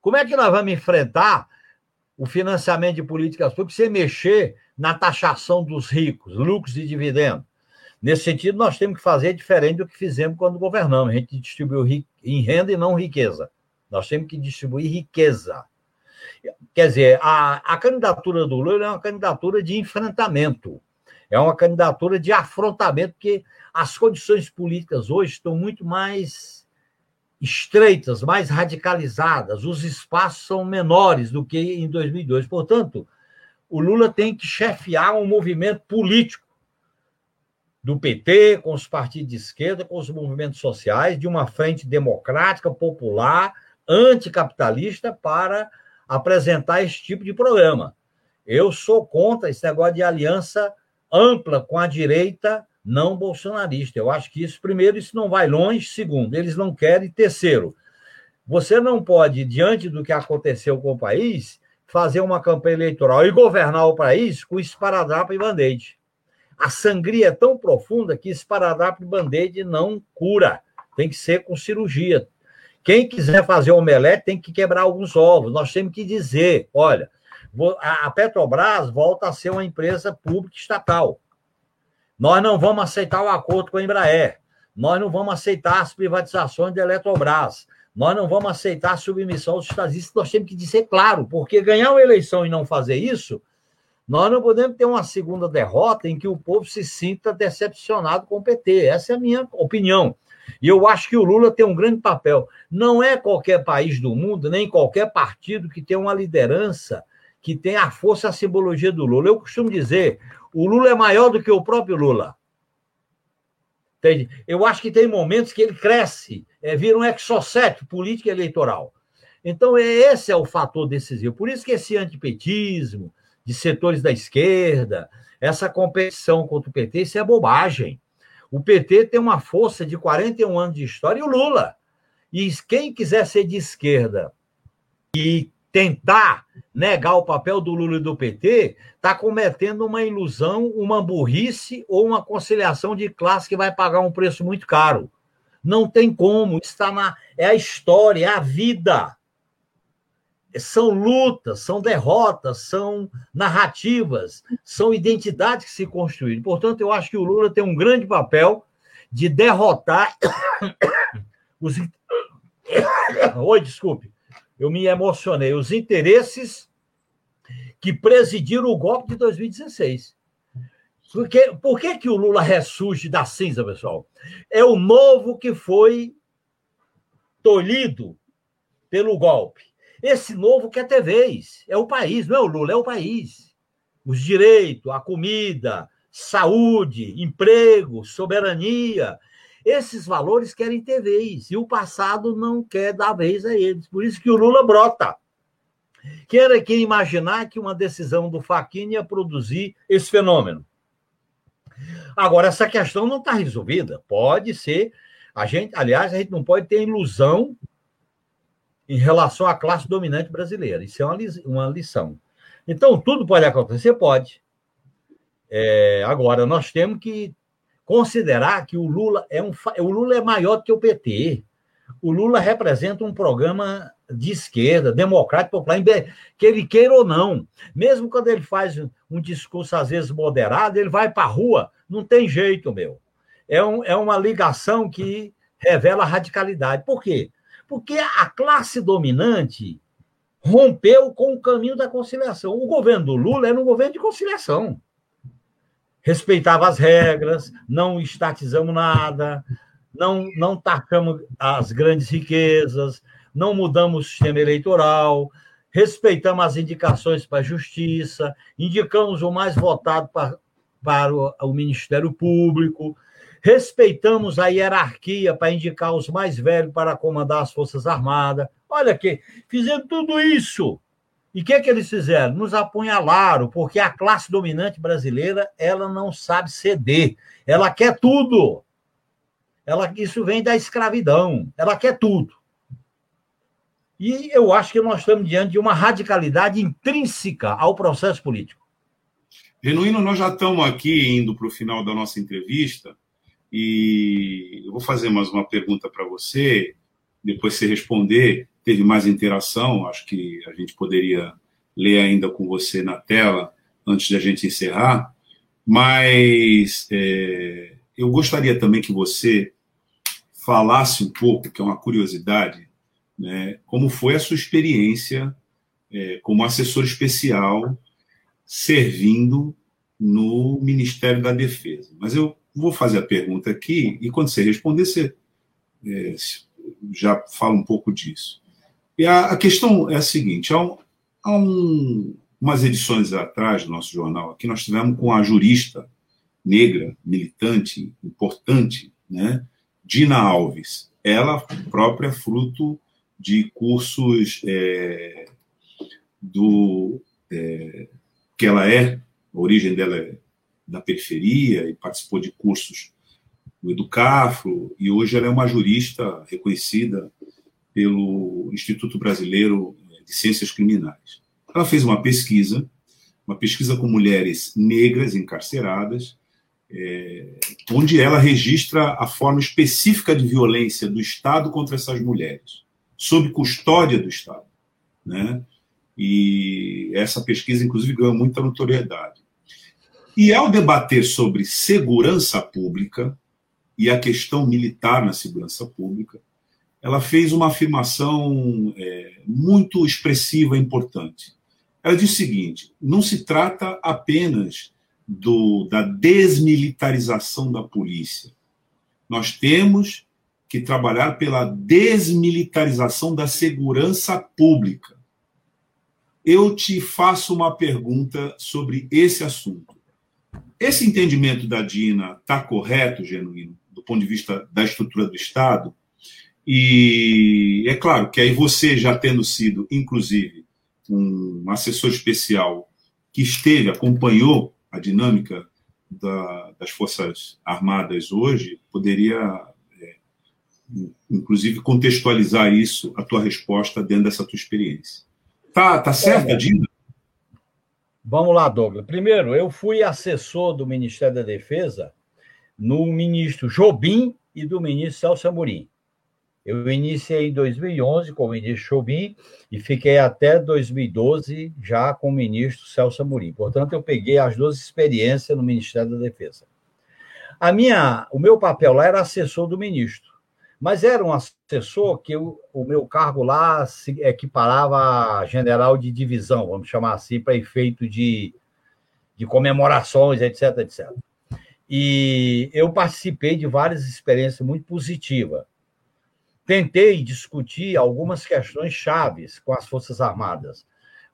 Como é que nós vamos enfrentar o financiamento de políticas públicas sem mexer na taxação dos ricos, lucros e dividendos? Nesse sentido, nós temos que fazer diferente do que fizemos quando governamos. A gente distribuiu em renda e não riqueza. Nós temos que distribuir riqueza. Quer dizer, a, a candidatura do Lula é uma candidatura de enfrentamento, é uma candidatura de afrontamento, porque as condições políticas hoje estão muito mais estreitas, mais radicalizadas, os espaços são menores do que em 2002. Portanto, o Lula tem que chefiar um movimento político do PT, com os partidos de esquerda, com os movimentos sociais, de uma frente democrática, popular, anticapitalista, para apresentar esse tipo de programa. Eu sou contra esse negócio de aliança ampla com a direita não bolsonarista. Eu acho que isso, primeiro, isso não vai longe. Segundo, eles não querem. Terceiro, você não pode, diante do que aconteceu com o país, fazer uma campanha eleitoral e governar o país com esparadrapo e band-aid. A sangria é tão profunda que esparadrapo e band-aid não cura. Tem que ser com cirurgia. Quem quiser fazer omelete tem que quebrar alguns ovos. Nós temos que dizer: olha, a Petrobras volta a ser uma empresa pública estatal. Nós não vamos aceitar o acordo com a Embraer. Nós não vamos aceitar as privatizações da Eletrobras. Nós não vamos aceitar a submissão aos estadistas. Nós temos que dizer claro, porque ganhar uma eleição e não fazer isso nós não podemos ter uma segunda derrota em que o povo se sinta decepcionado com o PT. Essa é a minha opinião. E eu acho que o Lula tem um grande papel. Não é qualquer país do mundo, nem qualquer partido que tem uma liderança que tem a força a simbologia do Lula. Eu costumo dizer, o Lula é maior do que o próprio Lula. Entende? Eu acho que tem momentos que ele cresce, é, vira um exocete político e eleitoral. Então, esse é o fator decisivo. Por isso que esse antipetismo, de setores da esquerda, essa competição contra o PT, isso é bobagem. O PT tem uma força de 41 anos de história e o Lula. E quem quiser ser de esquerda e tentar negar o papel do Lula e do PT, está cometendo uma ilusão, uma burrice ou uma conciliação de classe que vai pagar um preço muito caro. Não tem como, está na é a história, é a vida. São lutas, são derrotas, são narrativas, são identidades que se construíram. Portanto, eu acho que o Lula tem um grande papel de derrotar os. Oi, desculpe eu me emocionei, os interesses que presidiram o golpe de 2016. Porque, por que, que o Lula ressurge da cinza, pessoal? É o novo que foi tolhido pelo golpe. Esse novo quer ter vez. É o país, não é o Lula, é o país. Os direitos, a comida, saúde, emprego, soberania, esses valores querem ter vez, e o passado não quer dar vez a eles. Por isso que o Lula brota. Quem era quem imaginar que uma decisão do Fachin ia produzir esse fenômeno? Agora, essa questão não está resolvida. Pode ser. A gente, aliás, a gente não pode ter ilusão em relação à classe dominante brasileira. Isso é uma, uma lição. Então, tudo pode acontecer? Pode. É, agora, nós temos que considerar que o Lula é um o Lula é maior do que o PT. O Lula representa um programa de esquerda, democrático, popular, que ele queira ou não. Mesmo quando ele faz um discurso, às vezes, moderado, ele vai para a rua, não tem jeito, meu. É, um, é uma ligação que revela radicalidade. Por quê? Porque a classe dominante rompeu com o caminho da conciliação. O governo do Lula era um governo de conciliação respeitava as regras, não estatizamos nada, não, não tacamos as grandes riquezas, não mudamos o sistema eleitoral, respeitamos as indicações para a justiça, indicamos o mais votado para, para o, o Ministério Público, respeitamos a hierarquia para indicar os mais velhos para comandar as Forças Armadas. Olha que fizemos tudo isso e o que, é que eles fizeram? Nos apunhalaram, porque a classe dominante brasileira ela não sabe ceder. Ela quer tudo. Ela, isso vem da escravidão. Ela quer tudo. E eu acho que nós estamos diante de uma radicalidade intrínseca ao processo político. Genuíno, nós já estamos aqui indo para o final da nossa entrevista e eu vou fazer mais uma pergunta para você, depois você responder teve mais interação, acho que a gente poderia ler ainda com você na tela antes de a gente encerrar, mas é, eu gostaria também que você falasse um pouco, que é uma curiosidade, né, como foi a sua experiência é, como assessor especial servindo no Ministério da Defesa. Mas eu vou fazer a pergunta aqui e quando você responder, você é, já fala um pouco disso. E a, a questão é a seguinte: há, um, há um, umas edições atrás do nosso jornal aqui, nós tivemos com a jurista negra, militante, importante, né, Dina Alves. Ela própria fruto de cursos é, do é, que ela é, a origem dela é da periferia e participou de cursos do Educafro e hoje ela é uma jurista reconhecida pelo Instituto Brasileiro de Ciências Criminais. Ela fez uma pesquisa, uma pesquisa com mulheres negras encarceradas, é, onde ela registra a forma específica de violência do Estado contra essas mulheres, sob custódia do Estado. Né? E essa pesquisa, inclusive, ganhou muita notoriedade. E ao debater sobre segurança pública e a questão militar na segurança pública, ela fez uma afirmação é, muito expressiva e importante. Ela disse o seguinte: não se trata apenas do, da desmilitarização da polícia. Nós temos que trabalhar pela desmilitarização da segurança pública. Eu te faço uma pergunta sobre esse assunto. Esse entendimento da Dina está correto, genuíno, do ponto de vista da estrutura do Estado? E é claro que aí você, já tendo sido, inclusive, um assessor especial que esteve, acompanhou a dinâmica da, das Forças Armadas hoje, poderia é, inclusive contextualizar isso, a tua resposta dentro dessa tua experiência. Tá, tá certa, Dina? Vamos lá, Douglas. Primeiro, eu fui assessor do Ministério da Defesa no ministro Jobim e do ministro Celso Amorim. Eu iniciei em 2011 com o ministro Jobim e fiquei até 2012 já com o ministro Celso Amorim. Portanto, eu peguei as duas experiências no Ministério da Defesa. A minha, o meu papel lá era assessor do ministro, mas era um assessor que eu, o meu cargo lá se equiparava a general de divisão, vamos chamar assim, para efeito de, de comemorações, etc, etc. E eu participei de várias experiências muito positivas. Tentei discutir algumas questões chaves com as Forças Armadas.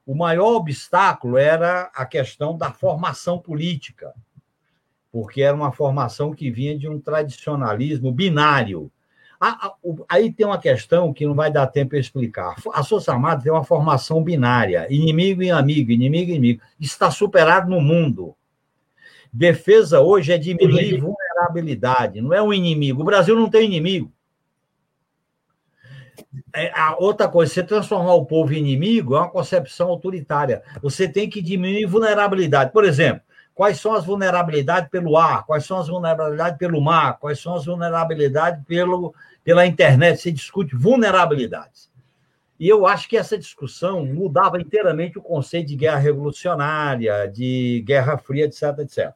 O maior obstáculo era a questão da formação política porque era uma formação que vinha de um tradicionalismo binário. Aí tem uma questão que não vai dar tempo para explicar. A Força Armada tem uma formação binária, inimigo e amigo, inimigo e inimigo. Está superado no mundo. Defesa hoje é diminuir vulnerabilidade, não é um inimigo. O Brasil não tem inimigo. É, a outra coisa, você transformar o povo em inimigo é uma concepção autoritária. Você tem que diminuir vulnerabilidade. Por exemplo, quais são as vulnerabilidades pelo ar, quais são as vulnerabilidades pelo mar, quais são as vulnerabilidades pelo, pela internet. Se discute vulnerabilidades. E eu acho que essa discussão mudava inteiramente o conceito de guerra revolucionária, de guerra fria, etc, etc.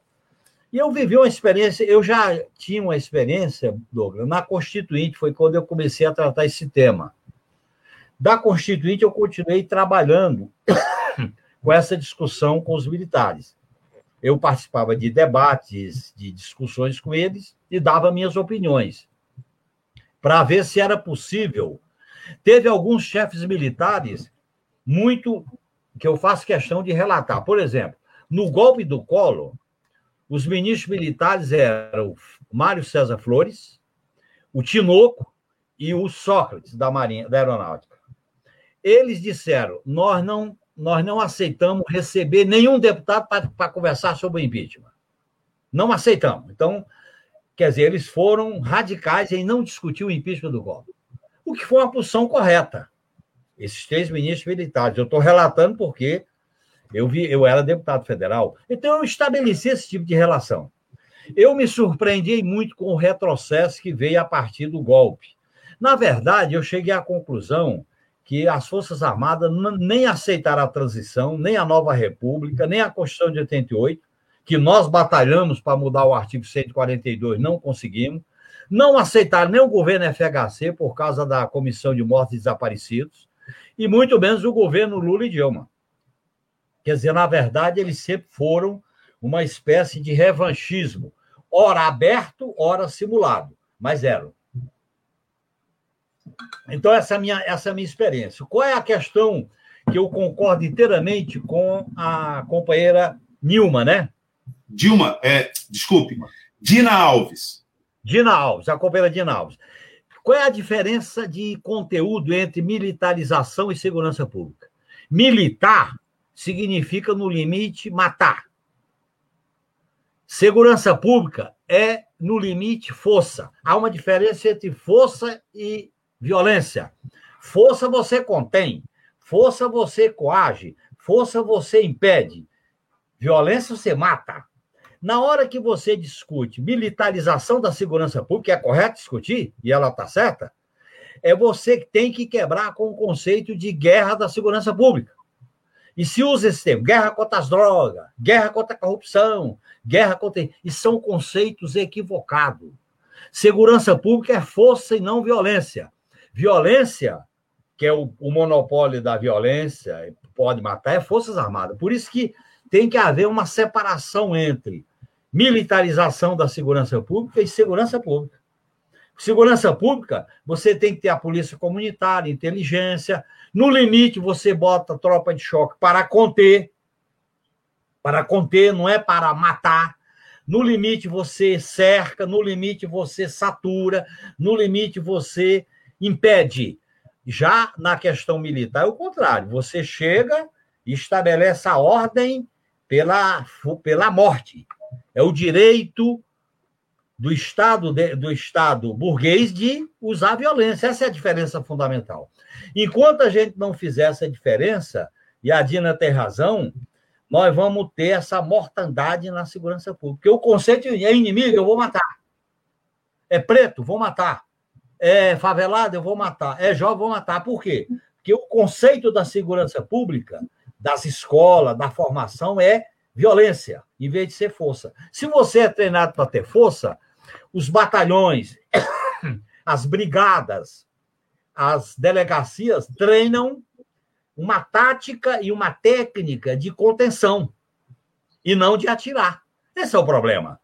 E eu vivi uma experiência, eu já tinha uma experiência, Douglas, na Constituinte, foi quando eu comecei a tratar esse tema. Da Constituinte, eu continuei trabalhando com essa discussão com os militares. Eu participava de debates, de discussões com eles e dava minhas opiniões para ver se era possível. Teve alguns chefes militares muito que eu faço questão de relatar. Por exemplo, no golpe do Collor, os ministros militares eram Mário César Flores, o Tinoco e o Sócrates da Marinha, da Aeronáutica. Eles disseram: "Nós não nós não aceitamos receber nenhum deputado para conversar sobre o impeachment. Não aceitamos. Então, quer dizer, eles foram radicais em não discutir o impeachment do golpe. O que foi uma posição correta. Esses três ministros militares. Eu estou relatando porque eu, vi, eu era deputado federal. Então, eu estabeleci esse tipo de relação. Eu me surpreendi muito com o retrocesso que veio a partir do golpe. Na verdade, eu cheguei à conclusão que as Forças Armadas nem aceitaram a transição, nem a nova República, nem a Constituição de 88, que nós batalhamos para mudar o artigo 142, não conseguimos. Não aceitaram nem o governo FHC por causa da Comissão de Mortos e Desaparecidos, e muito menos o governo Lula e Dilma. Quer dizer, na verdade, eles sempre foram uma espécie de revanchismo, ora aberto, ora simulado, mas eram. Então, essa é, a minha, essa é minha experiência. Qual é a questão que eu concordo inteiramente com a companheira Nilma, né? Dilma, é, desculpe, Dina Alves. Dina Alves, a companheira Dina Alves. Qual é a diferença de conteúdo entre militarização e segurança pública? Militar significa, no limite, matar. Segurança pública é, no limite, força. Há uma diferença entre força e violência. Força você contém, força você coage, força você impede, violência você mata. Na hora que você discute militarização da segurança pública, é correto discutir, e ela está certa, é você que tem que quebrar com o conceito de guerra da segurança pública. E se usa esse termo, guerra contra as drogas, guerra contra a corrupção, guerra contra. E são conceitos equivocados. Segurança pública é força e não violência. Violência, que é o, o monopólio da violência, pode matar, é Forças Armadas. Por isso que tem que haver uma separação entre militarização da segurança pública e segurança pública. Segurança pública, você tem que ter a polícia comunitária, inteligência. No limite, você bota tropa de choque para conter. Para conter, não é para matar. No limite, você cerca. No limite, você satura. No limite, você impede. Já na questão militar é o contrário. Você chega e estabelece a ordem pela, pela morte. É o direito do Estado, do Estado burguês de usar violência. Essa é a diferença fundamental. Enquanto a gente não fizer essa diferença, e a Dina tem razão, nós vamos ter essa mortandade na segurança pública. Porque o conceito é inimigo, eu vou matar. É preto, vou matar. É favelado, eu vou matar. É jovem, vou matar. Por quê? Porque o conceito da segurança pública, das escolas, da formação, é violência, em vez de ser força. Se você é treinado para ter força, os batalhões, as brigadas, as delegacias treinam uma tática e uma técnica de contenção e não de atirar. Esse é o problema.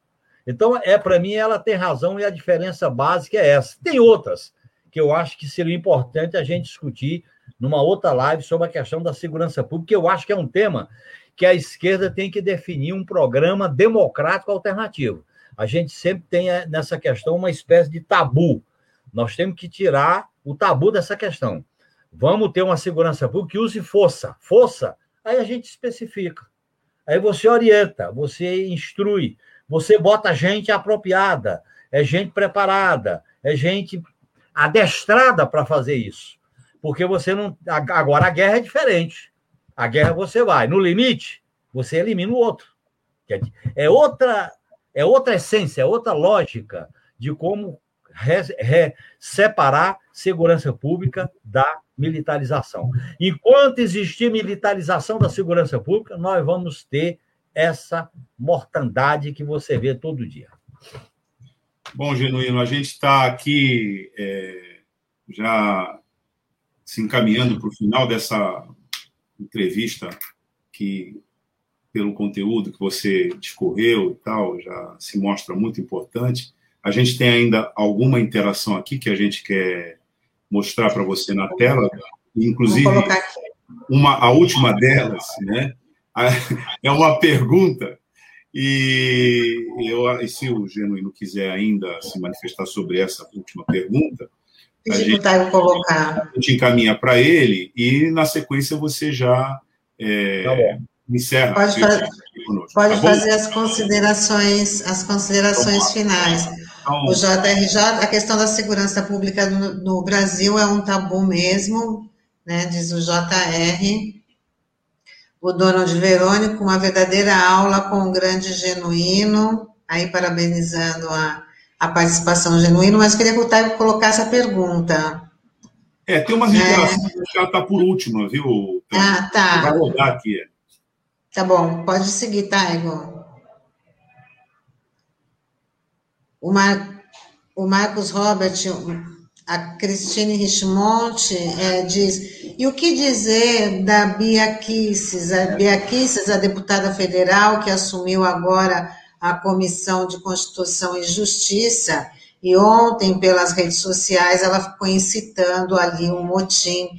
Então, é para mim, ela tem razão e a diferença básica é essa. Tem outras que eu acho que seria importante a gente discutir numa outra live sobre a questão da segurança pública, que eu acho que é um tema que a esquerda tem que definir um programa democrático alternativo. A gente sempre tem eh, nessa questão uma espécie de tabu. Nós temos que tirar o tabu dessa questão. Vamos ter uma segurança pública que use força. Força, aí a gente especifica. Aí você orienta, você instrui, você bota gente apropriada, é gente preparada, é gente adestrada para fazer isso. Porque você não. Agora a guerra é diferente. A guerra você vai. No limite, você elimina o outro. É outra, é outra essência, é outra lógica de como re, re, separar segurança pública da militarização. Enquanto existir militarização da segurança pública, nós vamos ter essa mortandade que você vê todo dia. Bom, Genuíno, a gente está aqui é, já se encaminhando para o final dessa entrevista que, pelo conteúdo que você discorreu e tal, já se mostra muito importante. A gente tem ainda alguma interação aqui que a gente quer mostrar para você na tela, inclusive uma, a última delas, né? É uma pergunta e, eu, e se o Genuíno quiser ainda se manifestar sobre essa última pergunta, a gente, colocar. a gente encaminha para ele e, na sequência, você já é, tá encerra. Pode, fazer, pode tá fazer as considerações, as considerações finais. O JRJ, a questão da segurança pública no, no, Brasil é um tabu mesmo, né, diz o JR. O Donald Verônico, uma verdadeira aula com um grande genuíno, aí parabenizando a, a participação genuína, mas queria que o Taigo colocasse a pergunta. É, tem umas interações é. que ela está por última, viu? Ah, tá. Vai rodar aqui. Tá bom, pode seguir, Taigo. O, Mar... o Marcos Robert, a Cristine Richmond é, diz, e o que dizer da Bia Kisses, a Bia Kisses, a deputada federal que assumiu agora a Comissão de Constituição e Justiça, e ontem, pelas redes sociais, ela ficou incitando ali um motim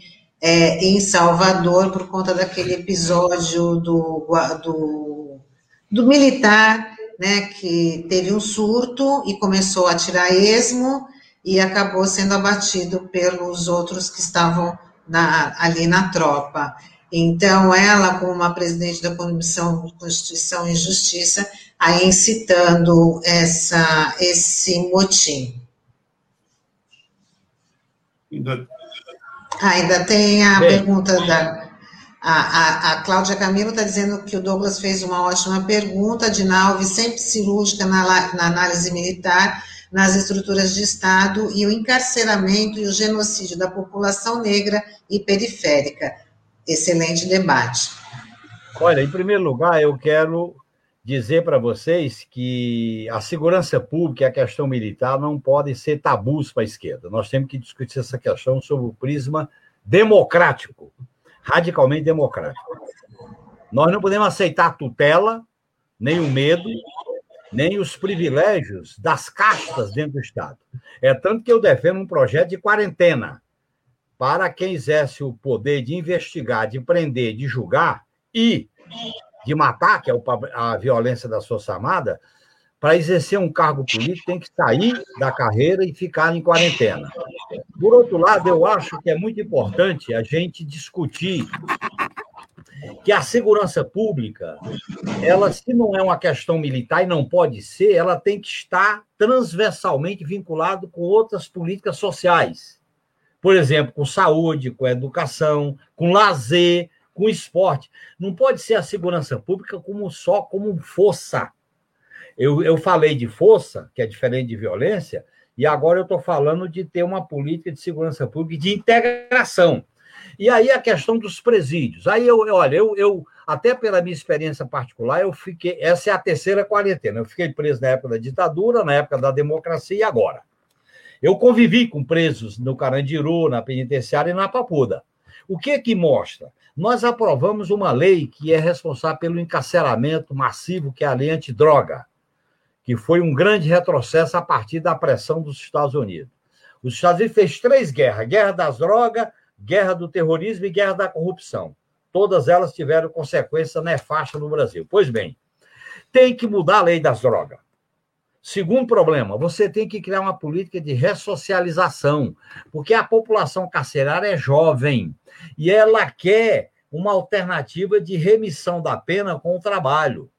é, em Salvador por conta daquele episódio do, do, do militar, né, que teve um surto e começou a tirar esmo e acabou sendo abatido pelos outros que estavam na, ali na tropa. Então, ela, como uma presidente da Comissão de Constituição e Justiça, aí incitando essa, esse motim. Ainda, Ainda tem a Bem. pergunta da. A, a, a Cláudia Camilo está dizendo que o Douglas fez uma ótima pergunta, de Nalve sempre cirúrgica na, na análise militar, nas estruturas de Estado e o encarceramento e o genocídio da população negra e periférica. Excelente debate. Olha, em primeiro lugar, eu quero dizer para vocês que a segurança pública e a questão militar não podem ser tabus para a esquerda. Nós temos que discutir essa questão sob o prisma democrático, radicalmente democrático. Nós não podemos aceitar tutela, nem o medo, nem os privilégios das castas dentro do Estado. É tanto que eu defendo um projeto de quarentena para quem exerce o poder de investigar, de prender, de julgar e de matar, que é a violência da Força Armada, para exercer um cargo político tem que sair da carreira e ficar em quarentena. Por outro lado, eu acho que é muito importante a gente discutir que a segurança pública, ela, se não é uma questão militar e não pode ser, ela tem que estar transversalmente vinculado com outras políticas sociais. Por exemplo, com saúde, com educação, com lazer, com esporte. Não pode ser a segurança pública como só como força. Eu, eu falei de força, que é diferente de violência, e agora eu estou falando de ter uma política de segurança pública de integração. E aí a questão dos presídios. Aí eu, olha, eu, eu até pela minha experiência particular, eu fiquei. Essa é a terceira quarentena. Eu fiquei preso na época da ditadura, na época da democracia e agora. Eu convivi com presos no Carandiru, na penitenciária e na Papuda. O que que mostra? Nós aprovamos uma lei que é responsável pelo encarceramento massivo, que é a lei antidroga, que foi um grande retrocesso a partir da pressão dos Estados Unidos. Os Estados Unidos fez três guerras: guerra das drogas, guerra do terrorismo e guerra da corrupção. Todas elas tiveram consequência nefasta no Brasil. Pois bem, tem que mudar a lei das drogas. Segundo problema, você tem que criar uma política de ressocialização, porque a população carcerária é jovem e ela quer uma alternativa de remissão da pena com o trabalho.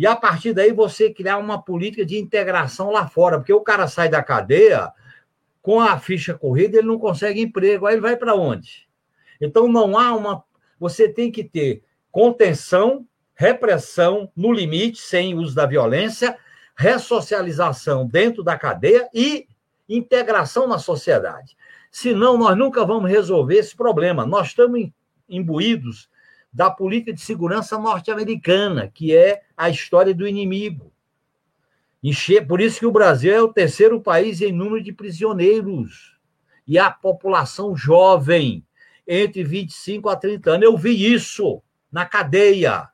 E a partir daí você criar uma política de integração lá fora, porque o cara sai da cadeia, com a ficha corrida, ele não consegue emprego. Aí ele vai para onde? Então, não há uma. Você tem que ter contenção, repressão no limite, sem uso da violência, ressocialização dentro da cadeia e integração na sociedade. Senão, nós nunca vamos resolver esse problema. Nós estamos imbuídos da política de segurança norte-americana, que é a história do inimigo. Encher, por isso que o Brasil é o terceiro país em número de prisioneiros. E a população jovem, entre 25 a 30 anos. Eu vi isso na cadeia.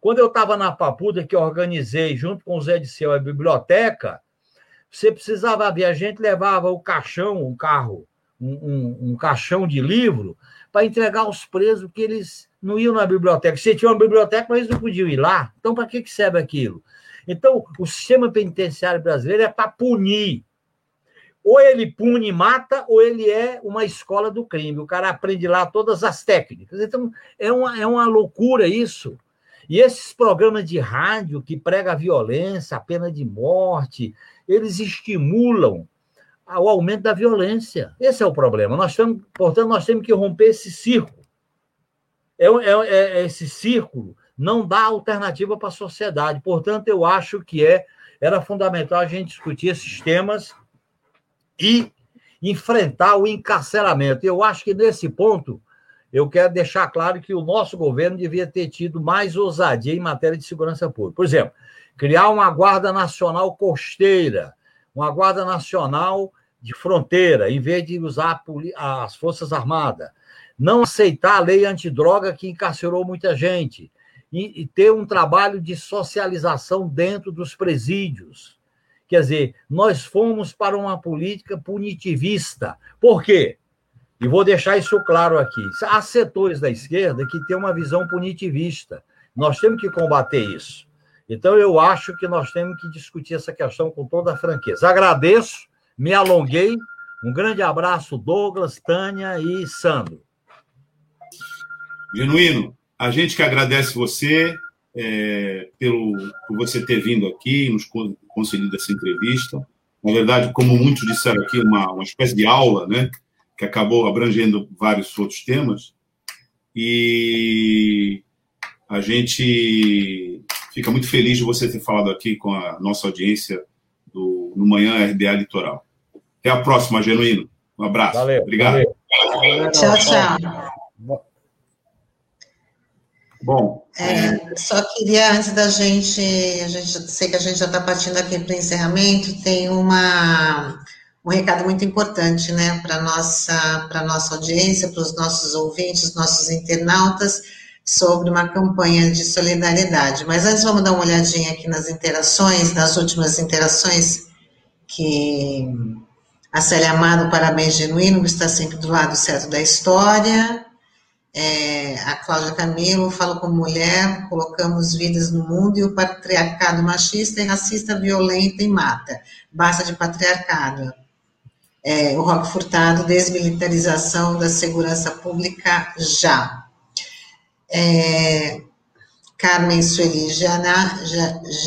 Quando eu estava na Papuda, que organizei junto com o Zé de Seu a biblioteca, você precisava ver, a gente levava o caixão, um carro, um, um, um caixão de livro, para entregar aos presos que eles não iam na biblioteca. Você tinha uma biblioteca, mas eles não podiam ir lá. Então, para que, que serve aquilo? Então, o sistema penitenciário brasileiro é para punir. Ou ele pune e mata, ou ele é uma escola do crime. O cara aprende lá todas as técnicas. Então, é uma, é uma loucura isso. E esses programas de rádio que pregam a violência, a pena de morte, eles estimulam o aumento da violência. Esse é o problema. Nós temos, portanto, nós temos que romper esse círculo. É, é, é esse círculo não dá alternativa para a sociedade. Portanto, eu acho que é era fundamental a gente discutir esses temas e enfrentar o encarceramento. Eu acho que nesse ponto eu quero deixar claro que o nosso governo devia ter tido mais ousadia em matéria de segurança pública. Por exemplo, criar uma Guarda Nacional Costeira, uma Guarda Nacional de Fronteira, em vez de usar as Forças Armadas. Não aceitar a lei antidroga que encarcerou muita gente e, e ter um trabalho de socialização dentro dos presídios. Quer dizer, nós fomos para uma política punitivista. Por quê? E vou deixar isso claro aqui. Há setores da esquerda que têm uma visão punitivista. Nós temos que combater isso. Então, eu acho que nós temos que discutir essa questão com toda a franqueza. Agradeço, me alonguei. Um grande abraço, Douglas, Tânia e Sandro. Genuíno, a gente que agradece você é, pelo, por você ter vindo aqui, nos concedido essa entrevista. Na verdade, como muitos disseram aqui, uma, uma espécie de aula, né? Que acabou abrangendo vários outros temas. E a gente fica muito feliz de você ter falado aqui com a nossa audiência do, no Manhã RBA Litoral. Até a próxima, Genuíno. Um abraço. Valeu. Obrigado. Valeu. Tchau, tchau. Bom. É, só queria, antes da gente, a gente sei que a gente já está partindo aqui para o encerramento, tem uma, um recado muito importante, né, para nossa para nossa audiência, para os nossos ouvintes, nossos internautas, sobre uma campanha de solidariedade. Mas antes vamos dar uma olhadinha aqui nas interações, nas últimas interações que a Célia Amado, parabéns genuíno, está sempre do lado certo da história. É, a Cláudia Camilo fala como mulher, colocamos vidas no mundo e o patriarcado machista e racista violenta e mata. Basta de patriarcado. É, o Rock Furtado, desmilitarização da segurança pública já. É, Carmen Sueli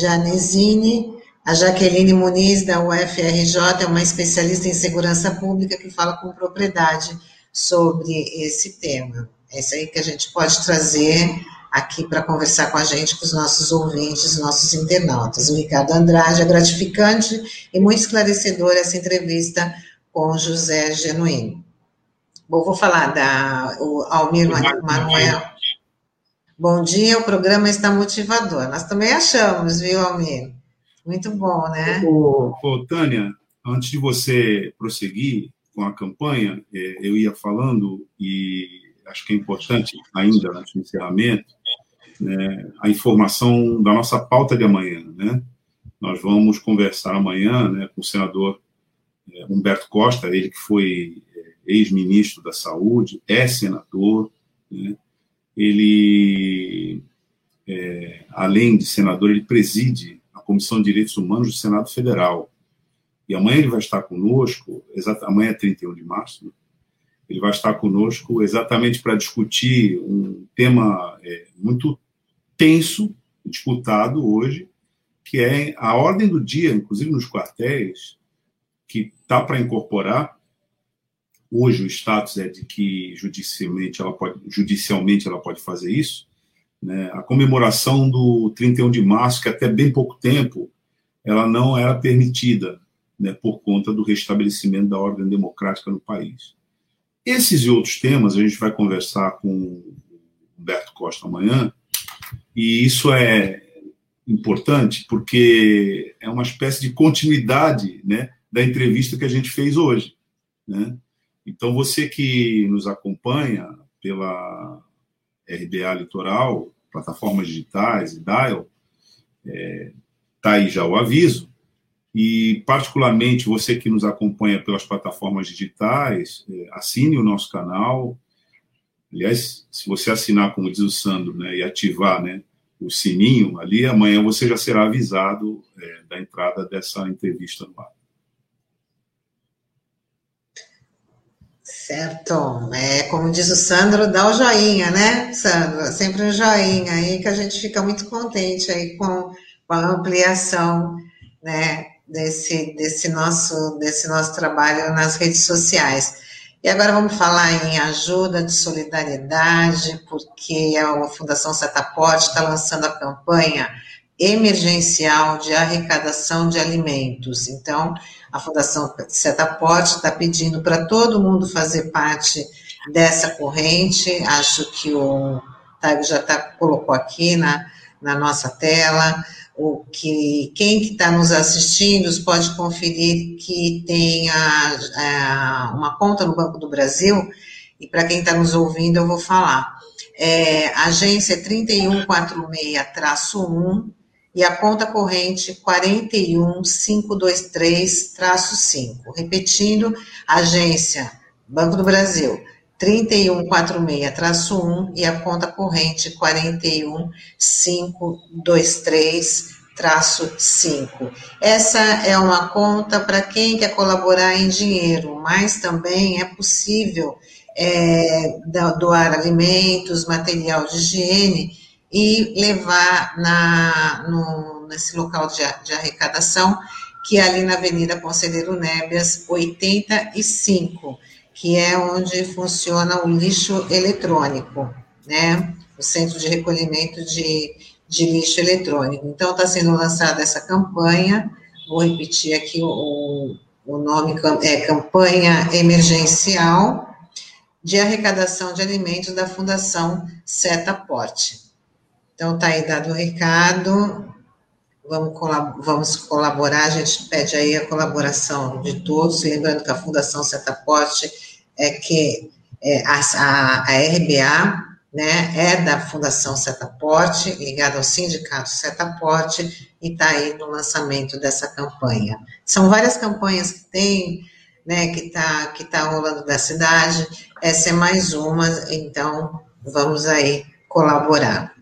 Janesini, a Jaqueline Muniz, da UFRJ, é uma especialista em segurança pública que fala com propriedade sobre esse tema. É isso aí que a gente pode trazer aqui para conversar com a gente, com os nossos ouvintes, nossos internautas. O Ricardo Andrade é gratificante e muito esclarecedor essa entrevista com José Genuíno. Bom, vou falar da o Almir Manuel. Bom dia, o programa está motivador. Nós também achamos, viu, Almir? Muito bom, né? Ô, ô, Tânia, antes de você prosseguir com a campanha, é, eu ia falando, e acho que é importante ainda, no encerramento, né, a informação da nossa pauta de amanhã. Né? Nós vamos conversar amanhã né, com o senador é, Humberto Costa, ele que foi é, ex-ministro da Saúde, é senador, né? Ele, é, além de senador, ele preside a Comissão de Direitos Humanos do Senado Federal. E amanhã ele vai estar conosco, exata, amanhã é 31 de março, né? ele vai estar conosco exatamente para discutir um tema é, muito tenso, disputado hoje, que é a ordem do dia, inclusive nos quartéis, que está para incorporar. Hoje o status é de que judicialmente ela pode, judicialmente ela pode fazer isso. Né? A comemoração do 31 de março, que até bem pouco tempo ela não era permitida, né, por conta do restabelecimento da ordem democrática no país. Esses e outros temas a gente vai conversar com o Humberto Costa amanhã, e isso é importante porque é uma espécie de continuidade né, da entrevista que a gente fez hoje. Né? Então, você que nos acompanha pela RBA Litoral, plataformas digitais e Dial, está é, tá aí já o aviso. E, particularmente, você que nos acompanha pelas plataformas digitais, é, assine o nosso canal, Aliás, se você assinar, como diz o Sandro, né, e ativar né, o sininho ali, amanhã você já será avisado é, da entrada dessa entrevista no ar. Certo. É, como diz o Sandro, dá o joinha, né, Sandro? Sempre um joinha aí que a gente fica muito contente aí com, com a ampliação, né, desse, desse, nosso, desse nosso trabalho nas redes sociais. E agora vamos falar em ajuda de solidariedade, porque a Fundação Setaporte está lançando a campanha emergencial de arrecadação de alimentos. Então, a Fundação Setaporte está pedindo para todo mundo fazer parte dessa corrente. Acho que o Taigo já tá, colocou aqui na, na nossa tela o que quem que está nos assistindo pode conferir que tem a, a, uma conta no Banco do Brasil, e para quem está nos ouvindo eu vou falar. É, agência 3146-1 e a conta corrente 41523-5. Repetindo, agência Banco do Brasil 3146-1 e a conta corrente 41523-5. Essa é uma conta para quem quer colaborar em dinheiro, mas também é possível é, doar alimentos, material de higiene e levar na, no, nesse local de, de arrecadação, que é ali na Avenida Conselheiro Nébias, 85 que é onde funciona o lixo eletrônico, né? O centro de recolhimento de, de lixo eletrônico. Então, está sendo lançada essa campanha, vou repetir aqui o, o nome, é Campanha Emergencial de Arrecadação de Alimentos da Fundação Setaporte. Então, está aí dado o recado, vamos, vamos colaborar, a gente pede aí a colaboração de todos, lembrando que a Fundação Setaporte é que é, a, a, a, RBA né, é da Fundação Setaporte, ligada ao Sindicato Setaporte, e está aí no lançamento dessa campanha. São várias campanhas que tem, né, que está que tá rolando da cidade, essa é mais uma, então vamos aí colaborar.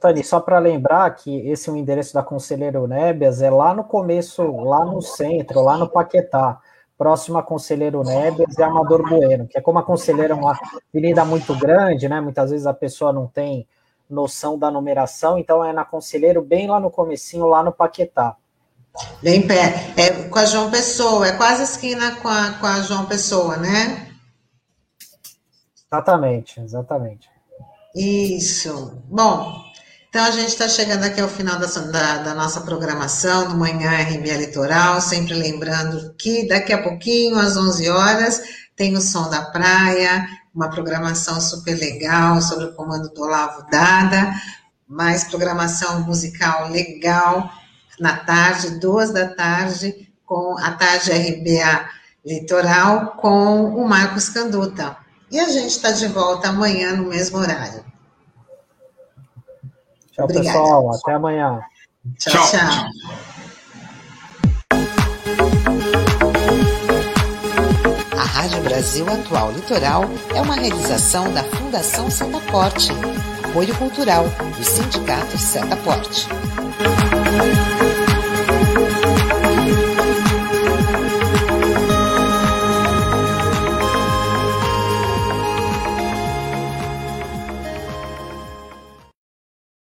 Tani, só para lembrar que esse é o endereço da Conselheira Nébias, é lá no começo, lá no centro, lá no Paquetá próximo a Conselheiro Neves e Amador Bueno, que é como a Conselheiro é uma avenida muito grande, né? Muitas vezes a pessoa não tem noção da numeração, então é na Conselheiro bem lá no comecinho, lá no Paquetá. Bem pé, é com a João Pessoa, é quase esquina com a, com a João Pessoa, né? Exatamente, exatamente. Isso. Bom, então a gente está chegando aqui ao final da, da, da, nossa programação do Manhã RBA Litoral, sempre lembrando que daqui a pouquinho, às 11 horas, tem o Som da Praia, uma programação super legal sobre o comando do Olavo Dada, mais programação musical legal na tarde, duas da tarde, com a tarde RBA Litoral, com o Marcos Canduta. E a gente está de volta amanhã no mesmo horário. Tchau, Obrigada. pessoal. Até amanhã. tchau. tchau. tchau. A Rádio Brasil Atual Litoral é uma realização da Fundação Setaporte, apoio cultural do Sindicato Setaporte.